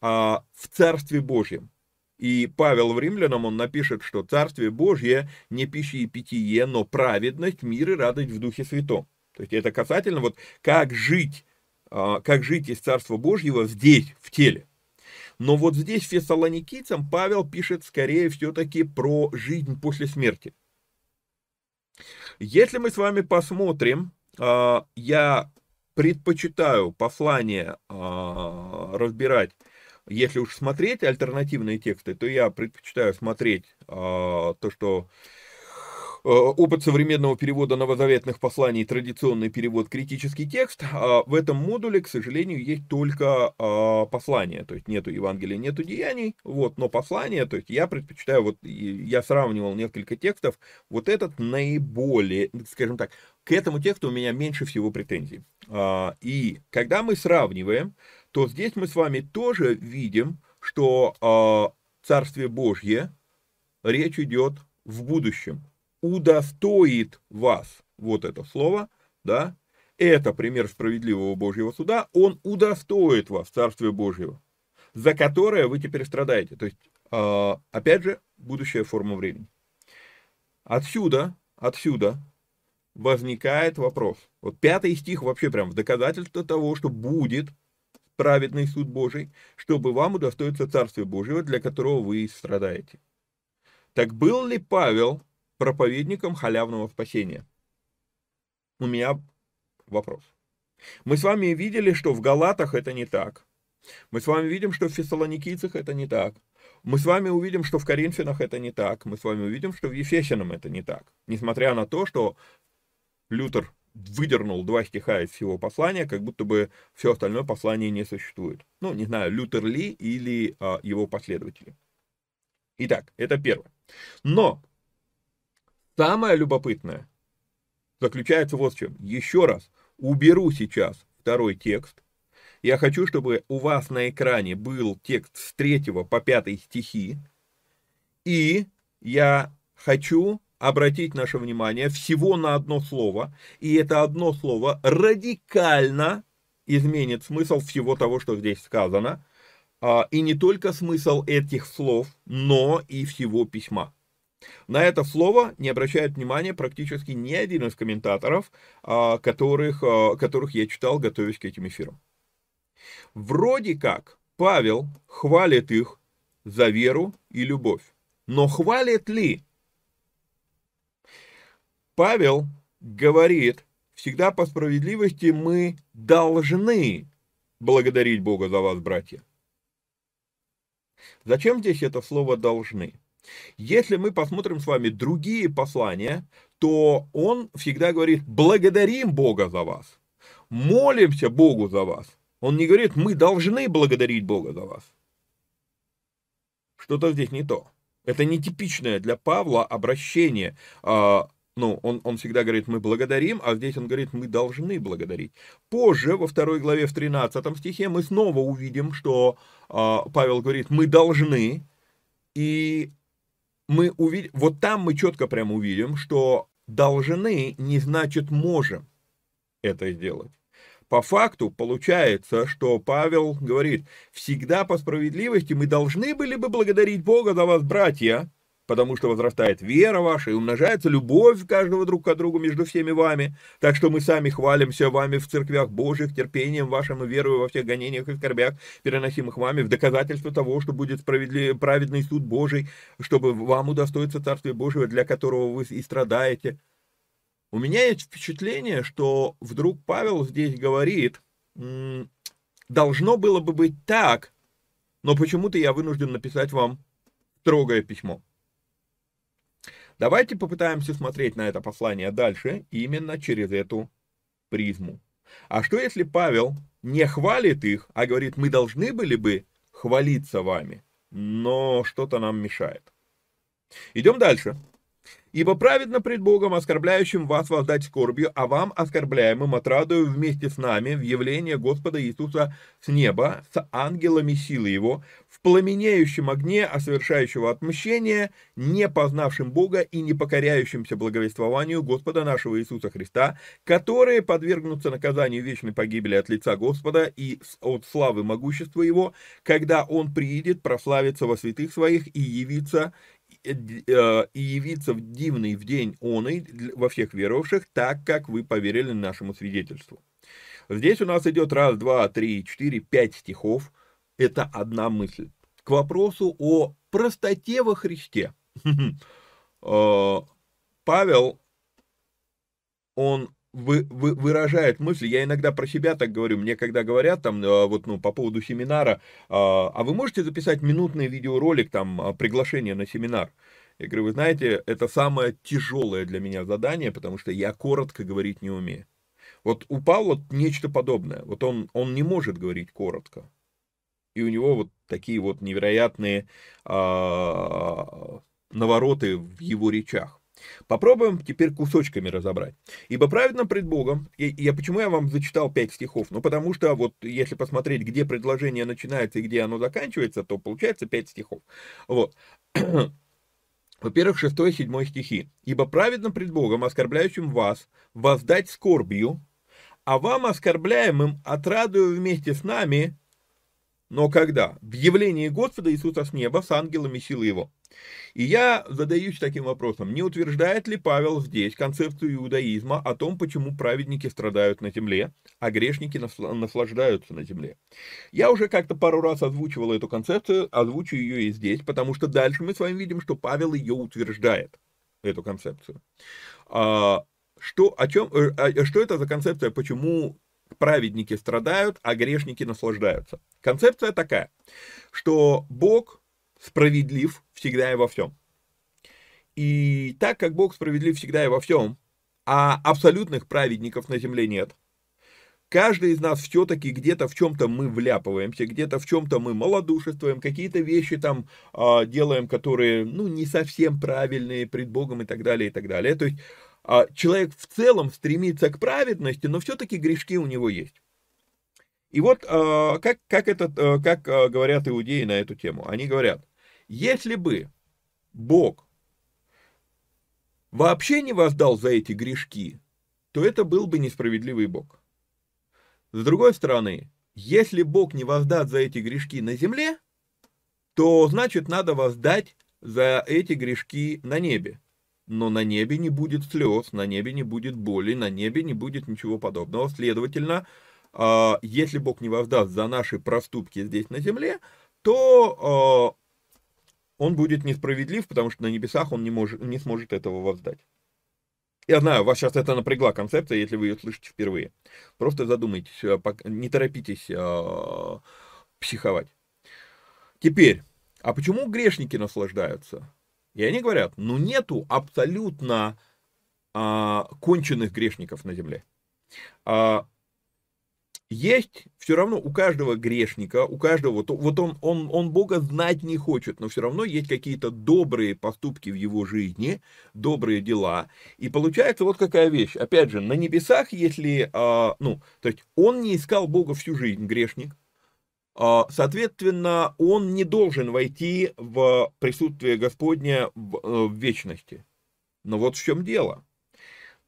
а, в Царстве Божьем. И Павел в Римлянам, он напишет, что Царствие Божье не пища и питье, но праведность, мир и радость в Духе Святом. То есть это касательно вот как жить, а, как жить из Царства Божьего здесь, в теле. Но вот здесь фессалоникийцам Павел пишет скорее все-таки про жизнь после смерти. Если мы с вами посмотрим, а, я предпочитаю послание а, разбирать если уж смотреть альтернативные тексты, то я предпочитаю смотреть а, то, что а, опыт современного перевода новозаветных посланий, традиционный перевод, критический текст. А в этом модуле, к сожалению, есть только а, послание, то есть нету Евангелия, нету деяний, вот, но послание, то есть я предпочитаю, вот я сравнивал несколько текстов, вот этот наиболее, скажем так, к этому тексту у меня меньше всего претензий. А, и когда мы сравниваем, то здесь мы с вами тоже видим, что э, Царствие Божье, речь идет в будущем, удостоит вас, вот это слово, да, это пример справедливого Божьего суда, он удостоит вас Царствия Божьего, за которое вы теперь страдаете. То есть, э, опять же, будущая форма времени. Отсюда, отсюда возникает вопрос. Вот пятый стих вообще прям в доказательство того, что будет праведный суд Божий, чтобы вам удостоиться Царствия Божьего, для которого вы страдаете. Так был ли Павел проповедником халявного спасения? У меня вопрос. Мы с вами видели, что в Галатах это не так. Мы с вами видим, что в Фессалоникийцах это не так. Мы с вами увидим, что в Коринфянах это не так. Мы с вами увидим, что в Ефесянам это не так. Несмотря на то, что Лютер выдернул два стиха из всего послания, как будто бы все остальное послание не существует. Ну, не знаю, Лютер Ли или а, его последователи. Итак, это первое. Но самое любопытное заключается вот в чем. Еще раз, уберу сейчас второй текст. Я хочу, чтобы у вас на экране был текст с 3 по 5 стихи. И я хочу обратить наше внимание всего на одно слово, и это одно слово радикально изменит смысл всего того, что здесь сказано, а, и не только смысл этих слов, но и всего письма. На это слово не обращает внимания практически ни один из комментаторов, а, которых, а, которых я читал, готовясь к этим эфирам. Вроде как Павел хвалит их за веру и любовь. Но хвалит ли? Павел говорит, всегда по справедливости мы должны благодарить Бога за вас, братья. Зачем здесь это слово «должны»? Если мы посмотрим с вами другие послания, то он всегда говорит «благодарим Бога за вас», «молимся Богу за вас». Он не говорит «мы должны благодарить Бога за вас». Что-то здесь не то. Это нетипичное для Павла обращение а, ну, он, он всегда говорит, мы благодарим, а здесь он говорит, мы должны благодарить. Позже, во второй главе, в 13 стихе, мы снова увидим, что э, Павел говорит, мы должны, и мы увидим, вот там мы четко прямо увидим, что должны не значит можем это сделать. По факту получается, что Павел говорит, всегда по справедливости мы должны были бы благодарить Бога за вас, братья, потому что возрастает вера ваша и умножается любовь каждого друг к другу между всеми вами. Так что мы сами хвалимся вами в церквях Божьих, терпением вашим и верою во всех гонениях и скорбях, переносимых вами, в доказательство того, что будет справедлив... праведный суд Божий, чтобы вам удостоиться Царствия Божьего, для которого вы и страдаете. У меня есть впечатление, что вдруг Павел здесь говорит, должно было бы быть так, но почему-то я вынужден написать вам строгое письмо. Давайте попытаемся смотреть на это послание дальше именно через эту призму. А что если Павел не хвалит их, а говорит, мы должны были бы хвалиться вами, но что-то нам мешает. Идем дальше. Ибо праведно пред Богом, оскорбляющим вас воздать скорбью, а вам, оскорбляемым, отрадую вместе с нами в явление Господа Иисуса с неба, с ангелами силы Его, в пламенеющем огне, осовершающего отмщение, не познавшим Бога и не покоряющимся благовествованию Господа нашего Иисуса Христа, которые подвергнутся наказанию вечной погибели от лица Господа и от славы могущества Его, когда Он приидет прославиться во святых Своих и явиться Э, и явиться в дивный в день он и во всех веровавших, так как вы поверили нашему свидетельству. Здесь у нас идет раз, два, три, четыре, пять стихов. Это одна мысль. К вопросу о простоте во Христе. Э, Павел, он вы, вы, выражает мысль, я иногда про себя так говорю, мне когда говорят там, э, вот, ну, по поводу семинара, а, а вы можете записать минутный видеоролик, там, а, приглашение на семинар? Я говорю, вы знаете, это самое тяжелое для меня задание, потому что я коротко говорить не умею. Вот у Павла нечто подобное, вот он, он не может говорить коротко. И у него вот такие вот невероятные а, навороты в его речах. Попробуем теперь кусочками разобрать. Ибо праведно пред Богом, и я почему я вам зачитал пять стихов? Ну, потому что вот если посмотреть, где предложение начинается и где оно заканчивается, то получается пять стихов. Вот. Во-первых, 6 и 7 стихи. «Ибо праведно пред Богом, оскорбляющим вас, воздать скорбью, а вам, оскорбляемым, отрадую вместе с нами, но когда? В явлении Господа Иисуса с неба с ангелами силы Его. И я задаюсь таким вопросом, не утверждает ли Павел здесь концепцию иудаизма о том, почему праведники страдают на земле, а грешники наслаждаются на земле? Я уже как-то пару раз озвучивал эту концепцию, озвучу ее и здесь, потому что дальше мы с вами видим, что Павел ее утверждает, эту концепцию. А, что, о чем, э, а, что это за концепция, почему праведники страдают, а грешники наслаждаются? Концепция такая, что Бог справедлив всегда и во всем. И так как Бог справедлив всегда и во всем, а абсолютных праведников на земле нет, каждый из нас все-таки где-то в чем-то мы вляпываемся, где-то в чем-то мы малодушествуем, какие-то вещи там э, делаем, которые, ну, не совсем правильные пред Богом и так далее, и так далее. То есть э, человек в целом стремится к праведности, но все-таки грешки у него есть. И вот э, как, как, это, э, как э, говорят иудеи на эту тему. Они говорят, если бы Бог вообще не воздал за эти грешки, то это был бы несправедливый Бог. С другой стороны, если Бог не воздаст за эти грешки на земле, то значит надо воздать за эти грешки на небе. Но на небе не будет слез, на небе не будет боли, на небе не будет ничего подобного. Следовательно, если Бог не воздаст за наши проступки здесь на земле, то а, он будет несправедлив, потому что на небесах он не, может, не сможет этого воздать. Я знаю, вас сейчас это напрягла концепция, если вы ее слышите впервые. Просто задумайтесь, а, не торопитесь психовать. Теперь, а почему грешники наслаждаются? И они говорят, ну нету абсолютно а, конченных грешников на земле. А, есть все равно у каждого грешника, у каждого, вот, он, он, он Бога знать не хочет, но все равно есть какие-то добрые поступки в его жизни, добрые дела. И получается вот какая вещь. Опять же, на небесах, если, а, ну, то есть он не искал Бога всю жизнь, грешник, а, соответственно, он не должен войти в присутствие Господня в, э, в вечности. Но вот в чем дело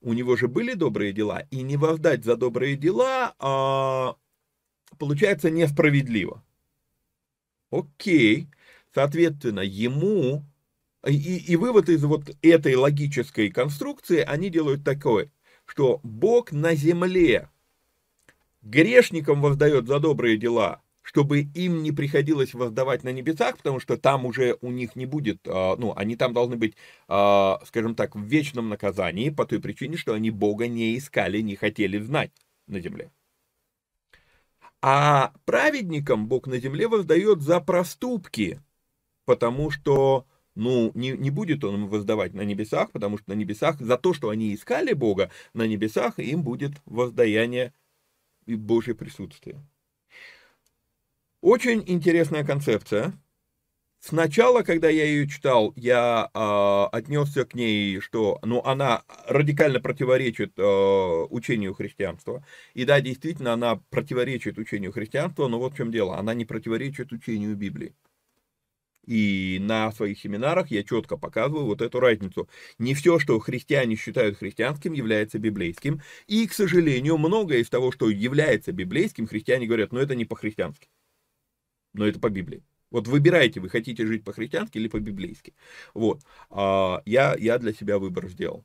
у него же были добрые дела, и не воздать за добрые дела а, получается несправедливо. Окей, соответственно, ему, и, и вывод из вот этой логической конструкции, они делают такое, что Бог на земле грешникам воздает за добрые дела, чтобы им не приходилось воздавать на небесах, потому что там уже у них не будет, а, ну, они там должны быть, а, скажем так, в вечном наказании по той причине, что они Бога не искали, не хотели знать на земле. А праведникам Бог на земле воздает за проступки, потому что, ну, не, не будет он им воздавать на небесах, потому что на небесах, за то, что они искали Бога, на небесах им будет воздаяние и Божье присутствие. Очень интересная концепция. Сначала, когда я ее читал, я э, отнесся к ней, что ну, она радикально противоречит э, учению христианства. И да, действительно, она противоречит учению христианства, но вот в чем дело, она не противоречит учению Библии. И на своих семинарах я четко показываю вот эту разницу. Не все, что христиане считают христианским, является библейским. И, к сожалению, многое из того, что является библейским, христиане говорят, ну это не по-христиански. Но это по Библии. Вот выбирайте, вы хотите жить по-христиански или по-библейски. Вот. А, я, я для себя выбор сделал.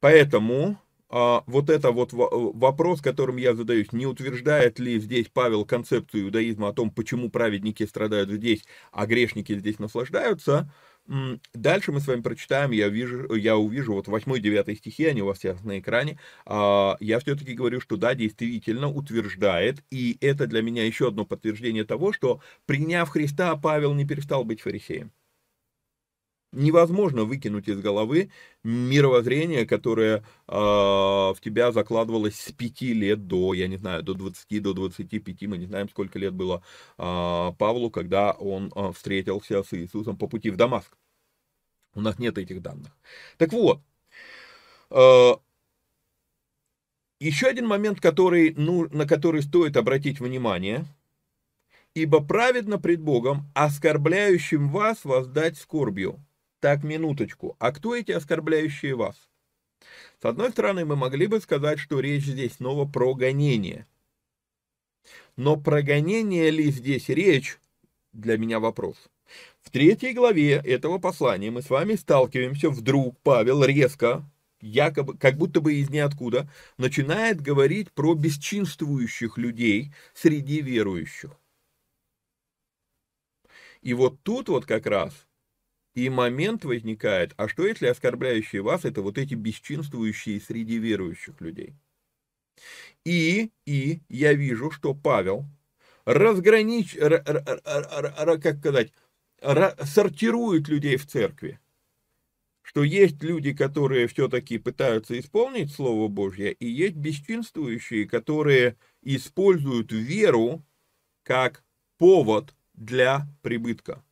Поэтому а, вот это вот вопрос, которым я задаюсь, не утверждает ли здесь Павел концепцию иудаизма о том, почему праведники страдают здесь, а грешники здесь наслаждаются, Дальше мы с вами прочитаем, я, вижу, я увижу вот 8-9 стихи, они у вас сейчас на экране. А, я все-таки говорю, что да, действительно утверждает, и это для меня еще одно подтверждение того, что приняв Христа, Павел не перестал быть фарисеем. Невозможно выкинуть из головы мировоззрение, которое э, в тебя закладывалось с 5 лет до, я не знаю, до 20, до 25, мы не знаем, сколько лет было э, Павлу, когда он э, встретился с Иисусом по пути в Дамаск. У нас нет этих данных. Так вот, э, еще один момент, который, ну, на который стоит обратить внимание, ибо праведно пред Богом, оскорбляющим вас воздать скорбью. Так, минуточку. А кто эти оскорбляющие вас? С одной стороны, мы могли бы сказать, что речь здесь снова про гонение. Но про гонение ли здесь речь, для меня вопрос. В третьей главе этого послания мы с вами сталкиваемся, вдруг Павел резко, якобы, как будто бы из ниоткуда, начинает говорить про бесчинствующих людей среди верующих. И вот тут вот как раз и момент возникает, а что если оскорбляющие вас, это вот эти бесчинствующие среди верующих людей? И, и я вижу, что Павел разгранич, р, р, р, как сказать, сортирует людей в церкви. Что есть люди, которые все-таки пытаются исполнить Слово Божье, и есть бесчинствующие, которые используют веру как повод для прибытка.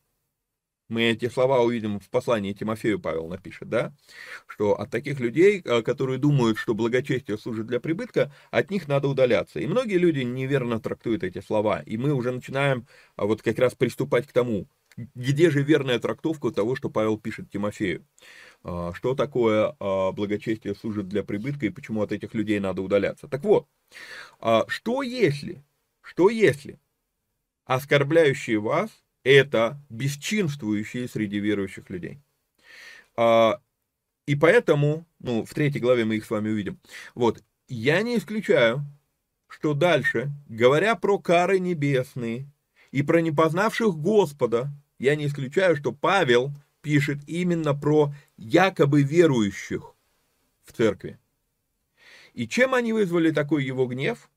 Мы эти слова увидим в послании Тимофею, Павел напишет, да, что от таких людей, э, которые думают, что благочестие служит для прибытка, от них надо удаляться. И многие люди неверно трактуют эти слова, и мы уже начинаем а, вот как раз приступать к тому, где же верная трактовка того, что Павел пишет Тимофею. А, что такое а, благочестие служит для прибытка и почему от этих людей надо удаляться. Так вот, что если, что если оскорбляющие вас это бесчинствующие среди верующих людей. А, и поэтому, ну, в третьей главе мы их с вами увидим. Вот, я не исключаю, что дальше, говоря про кары небесные и про непознавших Господа, я не исключаю, что Павел пишет именно про якобы верующих в церкви. И чем они вызвали такой его гнев?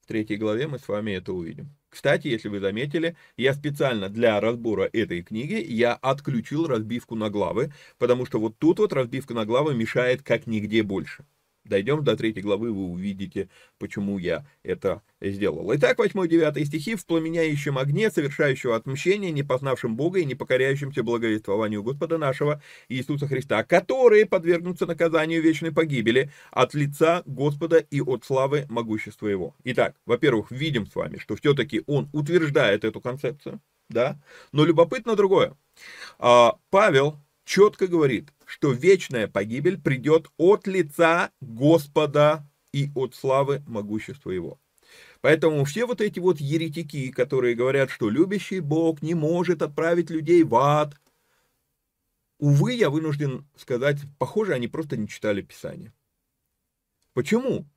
В третьей главе мы с вами это увидим. Кстати, если вы заметили, я специально для разбора этой книги я отключил разбивку на главы, потому что вот тут вот разбивка на главы мешает как нигде больше. Дойдем до третьей главы, вы увидите, почему я это сделал. Итак, 8-9 стихи. «В пламеняющем огне, совершающего отмщение, не познавшим Бога и не покоряющимся благовествованию Господа нашего Иисуса Христа, которые подвергнутся наказанию вечной погибели от лица Господа и от славы могущества Его». Итак, во-первых, видим с вами, что все-таки он утверждает эту концепцию, да, но любопытно другое. А, Павел четко говорит, что вечная погибель придет от лица Господа и от славы могущества Его. Поэтому все вот эти вот еретики, которые говорят, что любящий Бог не может отправить людей в ад, увы, я вынужден сказать, похоже, они просто не читали Писание. Почему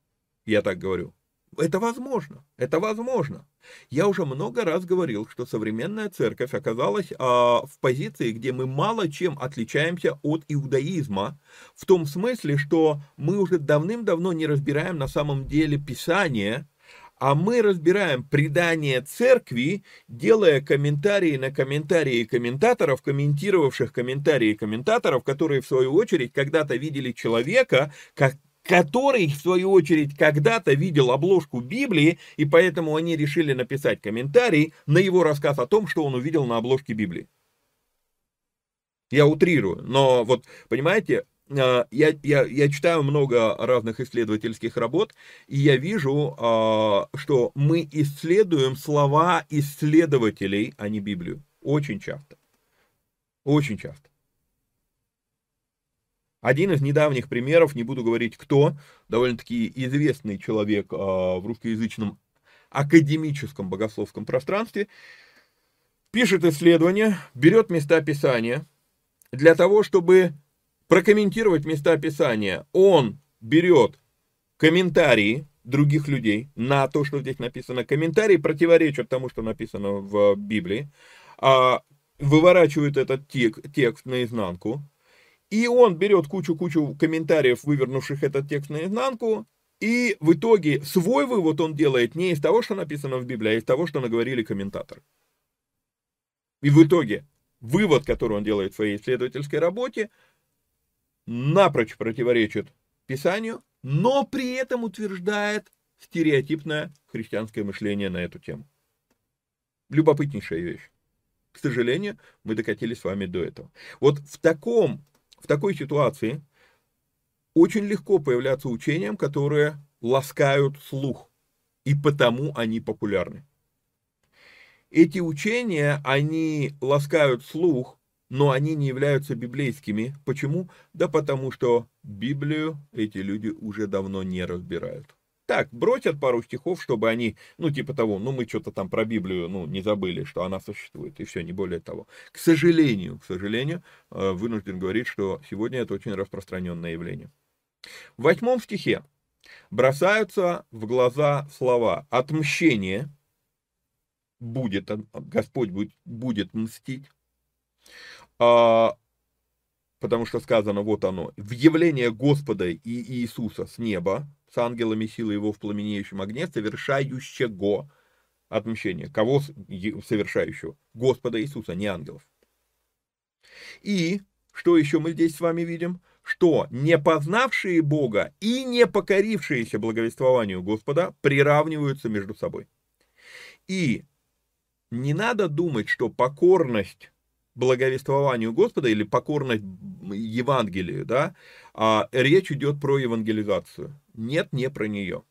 я так говорю? Это возможно, это возможно. Я уже много раз говорил, что современная церковь оказалась а, в позиции, где мы мало чем отличаемся от иудаизма, в том смысле, что мы уже давным-давно не разбираем на самом деле Писание, а мы разбираем предание церкви, делая комментарии на комментарии комментаторов, комментировавших комментарии комментаторов, которые в свою очередь когда-то видели человека, как который, в свою очередь, когда-то видел обложку Библии, и поэтому они решили написать комментарий на его рассказ о том, что он увидел на обложке Библии. Я утрирую, но вот, понимаете, а, я, я, я читаю много разных исследовательских работ, и я вижу, а, что мы исследуем слова исследователей, а не Библию. Очень часто. Очень часто. Один из недавних примеров, не буду говорить кто, довольно-таки известный человек а, в русскоязычном академическом богословском пространстве, пишет исследование, берет места Писания для того, чтобы прокомментировать места Писания. Он берет комментарии других людей на то, что здесь написано. Комментарии противоречат тому, что написано в Библии. А выворачивает этот текст наизнанку, и он берет кучу-кучу комментариев, вывернувших этот текст наизнанку, и в итоге свой вывод он делает не из того, что написано в Библии, а из того, что наговорили комментаторы. И в итоге вывод, который он делает в своей исследовательской работе, напрочь противоречит Писанию, но при этом утверждает стереотипное христианское мышление на эту тему. Любопытнейшая вещь. К сожалению, мы докатились с вами до этого. Вот в таком в такой ситуации очень легко появляться учениям, которые ласкают слух, и потому они популярны. Эти учения, они ласкают слух, но они не являются библейскими. Почему? Да потому что Библию эти люди уже давно не разбирают так, бросят пару стихов, чтобы они, ну, типа того, ну, мы что-то там про Библию, ну, не забыли, что она существует, и все, не более того. К сожалению, к сожалению, э, вынужден говорить, что сегодня это очень распространенное явление. В восьмом стихе бросаются в глаза слова «отмщение», будет, Господь будет, будет мстить, а, потому что сказано, вот оно, в явление Господа и Иисуса с неба, с ангелами силы его в пламенеющем огне, совершающего отмщение. Кого совершающего? Господа Иисуса, не ангелов. И что еще мы здесь с вами видим? Что не познавшие Бога и не покорившиеся благовествованию Господа приравниваются между собой. И не надо думать, что покорность благовествованию Господа или покорность Евангелию, да, а речь идет про евангелизацию. Нет, не про нее.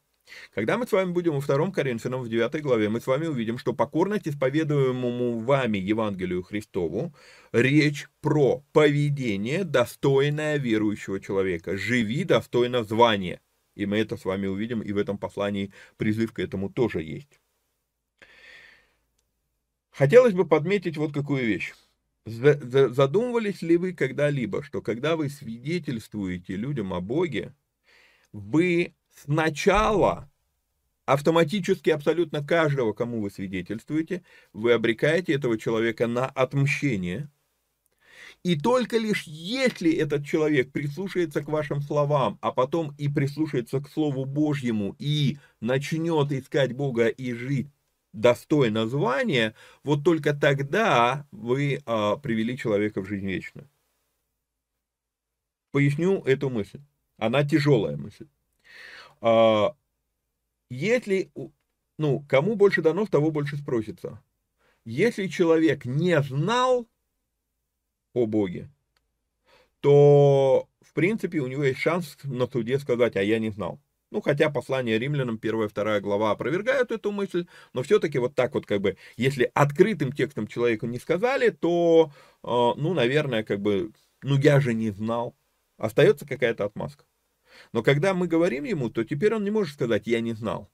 Когда мы с вами будем во втором Коринфянам, в 9 главе, мы с вами увидим, что покорность исповедуемому вами Евангелию Христову, речь про поведение, достойное верующего человека. Живи достойно звания. И мы это с вами увидим, и в этом послании призыв к этому тоже есть. Хотелось бы подметить вот какую вещь. Задумывались ли вы когда-либо, что когда вы свидетельствуете людям о Боге, вы сначала автоматически абсолютно каждого, кому вы свидетельствуете, вы обрекаете этого человека на отмщение. И только лишь если этот человек прислушается к вашим словам, а потом и прислушается к Слову Божьему и начнет искать Бога и жить достойно звания, вот только тогда вы а, привели человека в жизнь вечную. Поясню эту мысль. Она тяжелая мысль. А, если, ну, кому больше дано, того больше спросится. Если человек не знал о Боге, то, в принципе, у него есть шанс на суде сказать, а я не знал. Ну, хотя послание римлянам, первая, вторая глава опровергают эту мысль, но все-таки вот так вот, как бы, если открытым текстом человеку не сказали, то, э, ну, наверное, как бы, ну, я же не знал. Остается какая-то отмазка. Но когда мы говорим ему, то теперь он не может сказать «я не знал».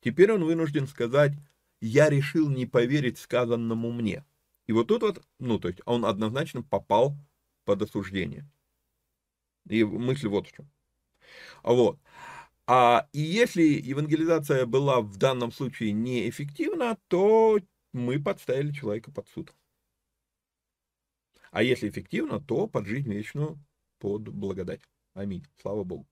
Теперь он вынужден сказать «я решил не поверить сказанному мне». И вот тут вот, ну, то есть он однозначно попал под осуждение. И мысль вот в чем. Вот. А, и если евангелизация была в данном случае неэффективна, то мы подставили человека под суд. А если эффективно, то под жизнь вечную, под благодать. Аминь. Слава Богу.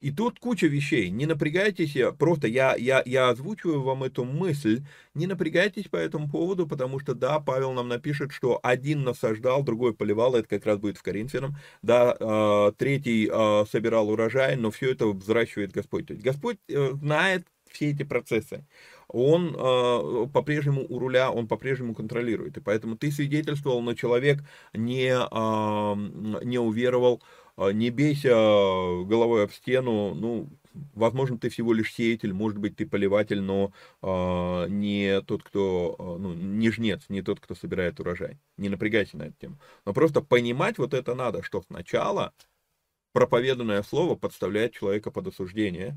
И тут куча вещей. Не напрягайтесь, просто я, я, я озвучиваю вам эту мысль. Не напрягайтесь по этому поводу, потому что, да, Павел нам напишет, что один насаждал, другой поливал, это как раз будет в Коринфянам, да, э, третий э, собирал урожай, но все это взращивает Господь. То есть Господь э, знает все эти процессы он э, по-прежнему у руля, он по-прежнему контролирует. И поэтому ты свидетельствовал, но человек не, э, не уверовал, не бейся головой об стену, ну, возможно, ты всего лишь сеятель, может быть, ты поливатель, но э, не тот, кто, э, ну, не жнец, не тот, кто собирает урожай. Не напрягайся на эту тему. Но просто понимать вот это надо, что сначала проповеданное слово подставляет человека под осуждение,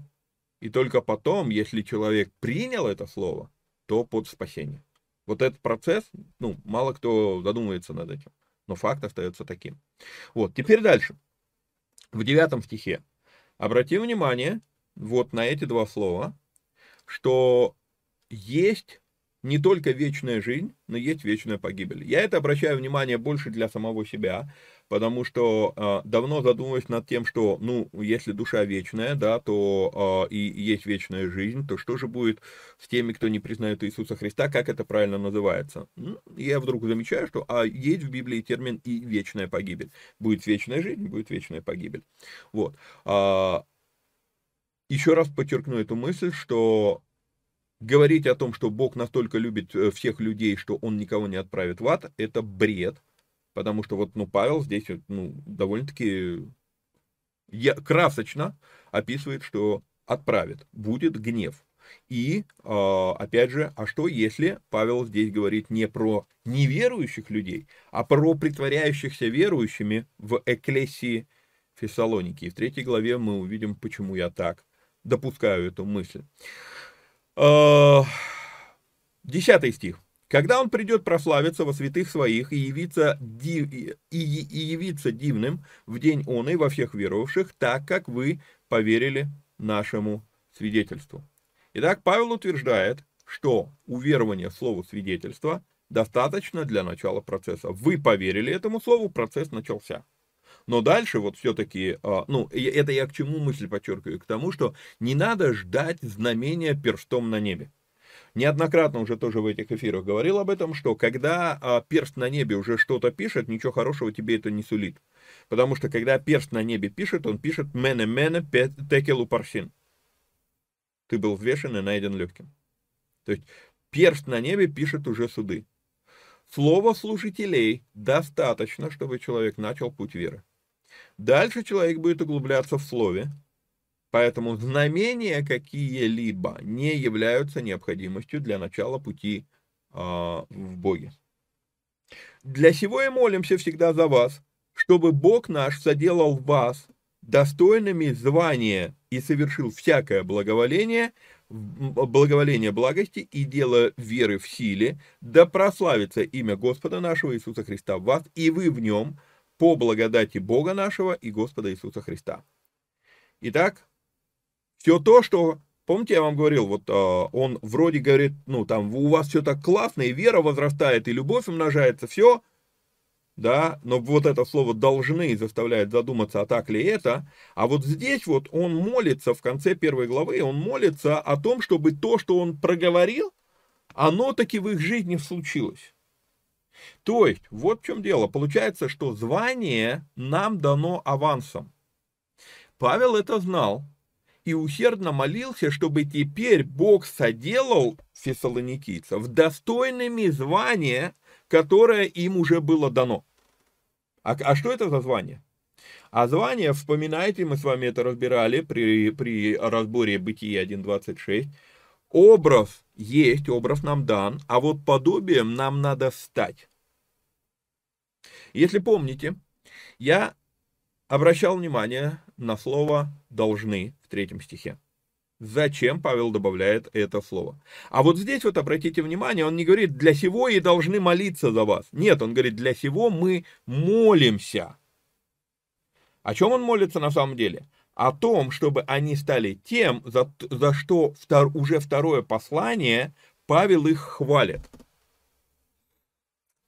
и только потом, если человек принял это слово, то под спасение. Вот этот процесс, ну, мало кто задумывается над этим, но факт остается таким. Вот, теперь дальше. В девятом стихе. Обрати внимание вот на эти два слова, что есть не только вечная жизнь, но есть вечная погибель. Я это обращаю внимание больше для самого себя, потому что э, давно задумываюсь над тем, что, ну, если душа вечная, да, то э, и есть вечная жизнь, то что же будет с теми, кто не признает Иисуса Христа, как это правильно называется? Ну, я вдруг замечаю, что а есть в Библии термин и вечная погибель. Будет вечная жизнь, будет вечная погибель. Вот. А, еще раз подчеркну эту мысль, что говорить о том, что Бог настолько любит э, всех людей, что Он никого не отправит в ад, это бред. Потому что вот, ну, Павел здесь, ну, довольно-таки красочно описывает, что отправит, будет гнев. И, а, опять же, а что если Павел здесь говорит не про неверующих людей, а про притворяющихся верующими в эклесии Фессалоники. И в третьей главе мы увидим, почему я так допускаю эту мысль. А, десятый стих. Когда он придет прославиться во святых своих и явиться, див, и, и, явиться дивным в день он и во всех веровавших, так как вы поверили нашему свидетельству. Итак, Павел утверждает, что уверование слову свидетельства достаточно для начала процесса. Вы поверили этому слову, процесс начался. Но дальше вот все-таки, а, ну, это я к чему мысль подчеркиваю? К тому, что не надо ждать знамения перстом на небе неоднократно уже тоже в этих эфирах говорил об этом, что когда а, перст на небе уже что-то пишет, ничего хорошего тебе это не сулит. Потому что когда перст на небе пишет, он пишет «мене мене текелу парсин». Ты был взвешен и найден легким. То есть перст на небе пишет уже суды. Слово служителей достаточно, чтобы человек начал путь веры. Дальше человек будет углубляться в слове, Поэтому знамения какие-либо не являются необходимостью для начала пути э, в Боге. Для сего и молимся всегда за вас, чтобы Бог наш соделал вас достойными звания и совершил всякое благоволение, благоволение благости и дело веры в силе, да прославится имя Господа нашего Иисуса Христа в вас, и вы в нем, по благодати Бога нашего и Господа Иисуса Христа. Итак, все то, что, помните, я вам говорил, вот а, он вроде говорит, ну, там, у вас все так классно, и вера возрастает, и любовь умножается, все, да, но вот это слово «должны» заставляет задуматься, а так ли это, а вот здесь вот он молится в конце первой главы, он молится о том, чтобы то, что он проговорил, оно таки в их жизни случилось. То есть, вот в чем дело. Получается, что звание нам дано авансом. Павел это знал, и усердно молился, чтобы теперь Бог соделал фессалоникийцев достойными звания, которое им уже было дано. А, а что это за звание? А звание, вспоминайте, мы с вами это разбирали при, при разборе Бытия 1.26, образ есть, образ нам дан, а вот подобием нам надо стать. Если помните, я обращал внимание на слово «должны» в третьем стихе. Зачем Павел добавляет это слово? А вот здесь вот обратите внимание, он не говорит «для сего и должны молиться за вас». Нет, он говорит «для сего мы молимся». О чем он молится на самом деле? О том, чтобы они стали тем, за, за что втор, уже второе послание Павел их хвалит.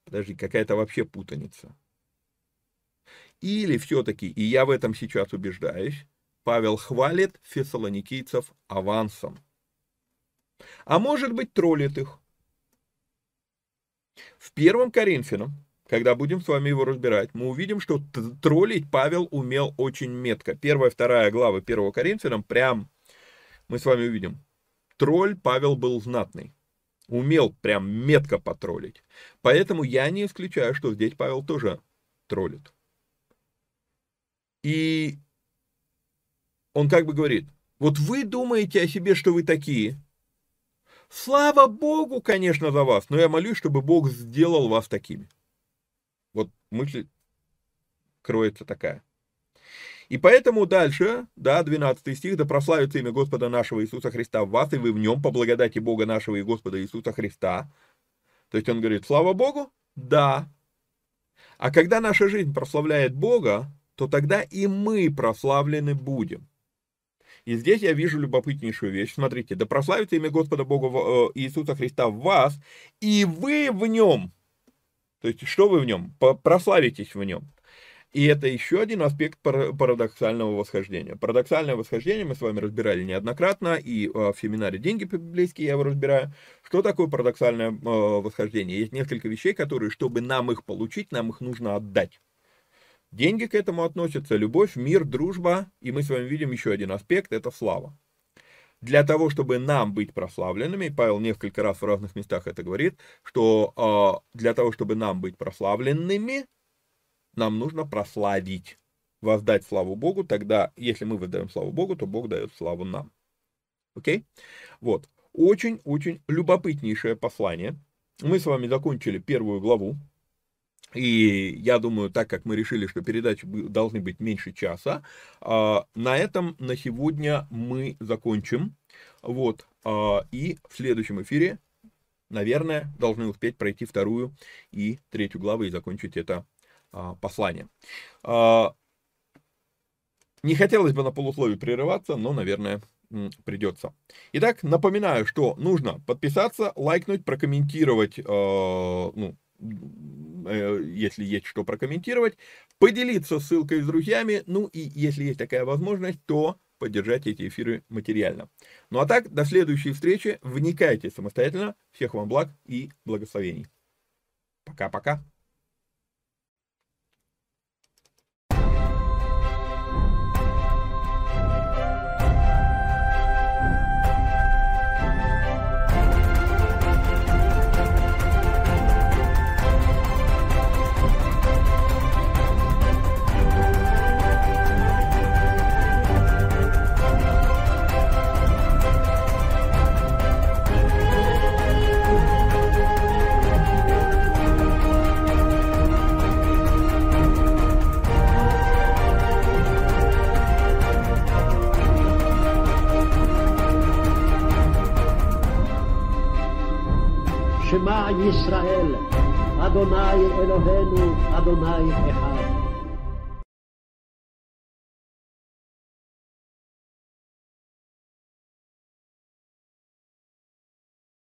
Подожди, какая-то вообще путаница. Или все-таки, и я в этом сейчас убеждаюсь, Павел хвалит фессалоникийцев авансом. А может быть, троллит их. В первом Коринфянам, когда будем с вами его разбирать, мы увидим, что троллить Павел умел очень метко. Первая, вторая глава первого Коринфянам, прям мы с вами увидим. Тролль Павел был знатный. Умел прям метко потроллить. Поэтому я не исключаю, что здесь Павел тоже троллит. И он как бы говорит, вот вы думаете о себе, что вы такие. Слава Богу, конечно, за вас, но я молюсь, чтобы Бог сделал вас такими. Вот мысль кроется такая. И поэтому дальше, да, 12 стих, да прославится имя Господа нашего Иисуса Христа в вас, и вы в нем, по благодати Бога нашего и Господа Иисуса Христа. То есть он говорит, слава Богу? Да. А когда наша жизнь прославляет Бога, то тогда и мы прославлены будем. И здесь я вижу любопытнейшую вещь. Смотрите, да прославится имя Господа Бога э, Иисуса Христа в вас, и вы в нем. То есть, что вы в нем? Прославитесь в нем. И это еще один аспект парадоксального восхождения. Парадоксальное восхождение мы с вами разбирали неоднократно, и э, в семинаре «Деньги по-библейски» я его разбираю. Что такое парадоксальное э, восхождение? Есть несколько вещей, которые, чтобы нам их получить, нам их нужно отдать. Деньги к этому относятся, любовь, мир, дружба, и мы с вами видим еще один аспект, это слава. Для того, чтобы нам быть прославленными, Павел несколько раз в разных местах это говорит, что э, для того, чтобы нам быть прославленными, нам нужно прославить, воздать славу Богу, тогда, если мы воздаем славу Богу, то Бог дает славу нам. Окей? Вот. Очень-очень любопытнейшее послание. Мы с вами закончили первую главу. И я думаю, так как мы решили, что передачи должны быть меньше часа, а, на этом на сегодня мы закончим. Вот. А, и в следующем эфире, наверное, должны успеть пройти вторую и третью главы и закончить это а, послание. Не хотелось бы на полусловие прерываться, но, наверное, придется. Итак, напоминаю, что нужно подписаться, лайкнуть, прокомментировать, ну, если есть что прокомментировать, поделиться ссылкой с друзьями, ну и если есть такая возможность, то поддержать эти эфиры материально. Ну а так, до следующей встречи, вникайте самостоятельно, всех вам благ и благословений. Пока-пока. שמע ישראל, אדוני אלוהינו, אדוני אחד.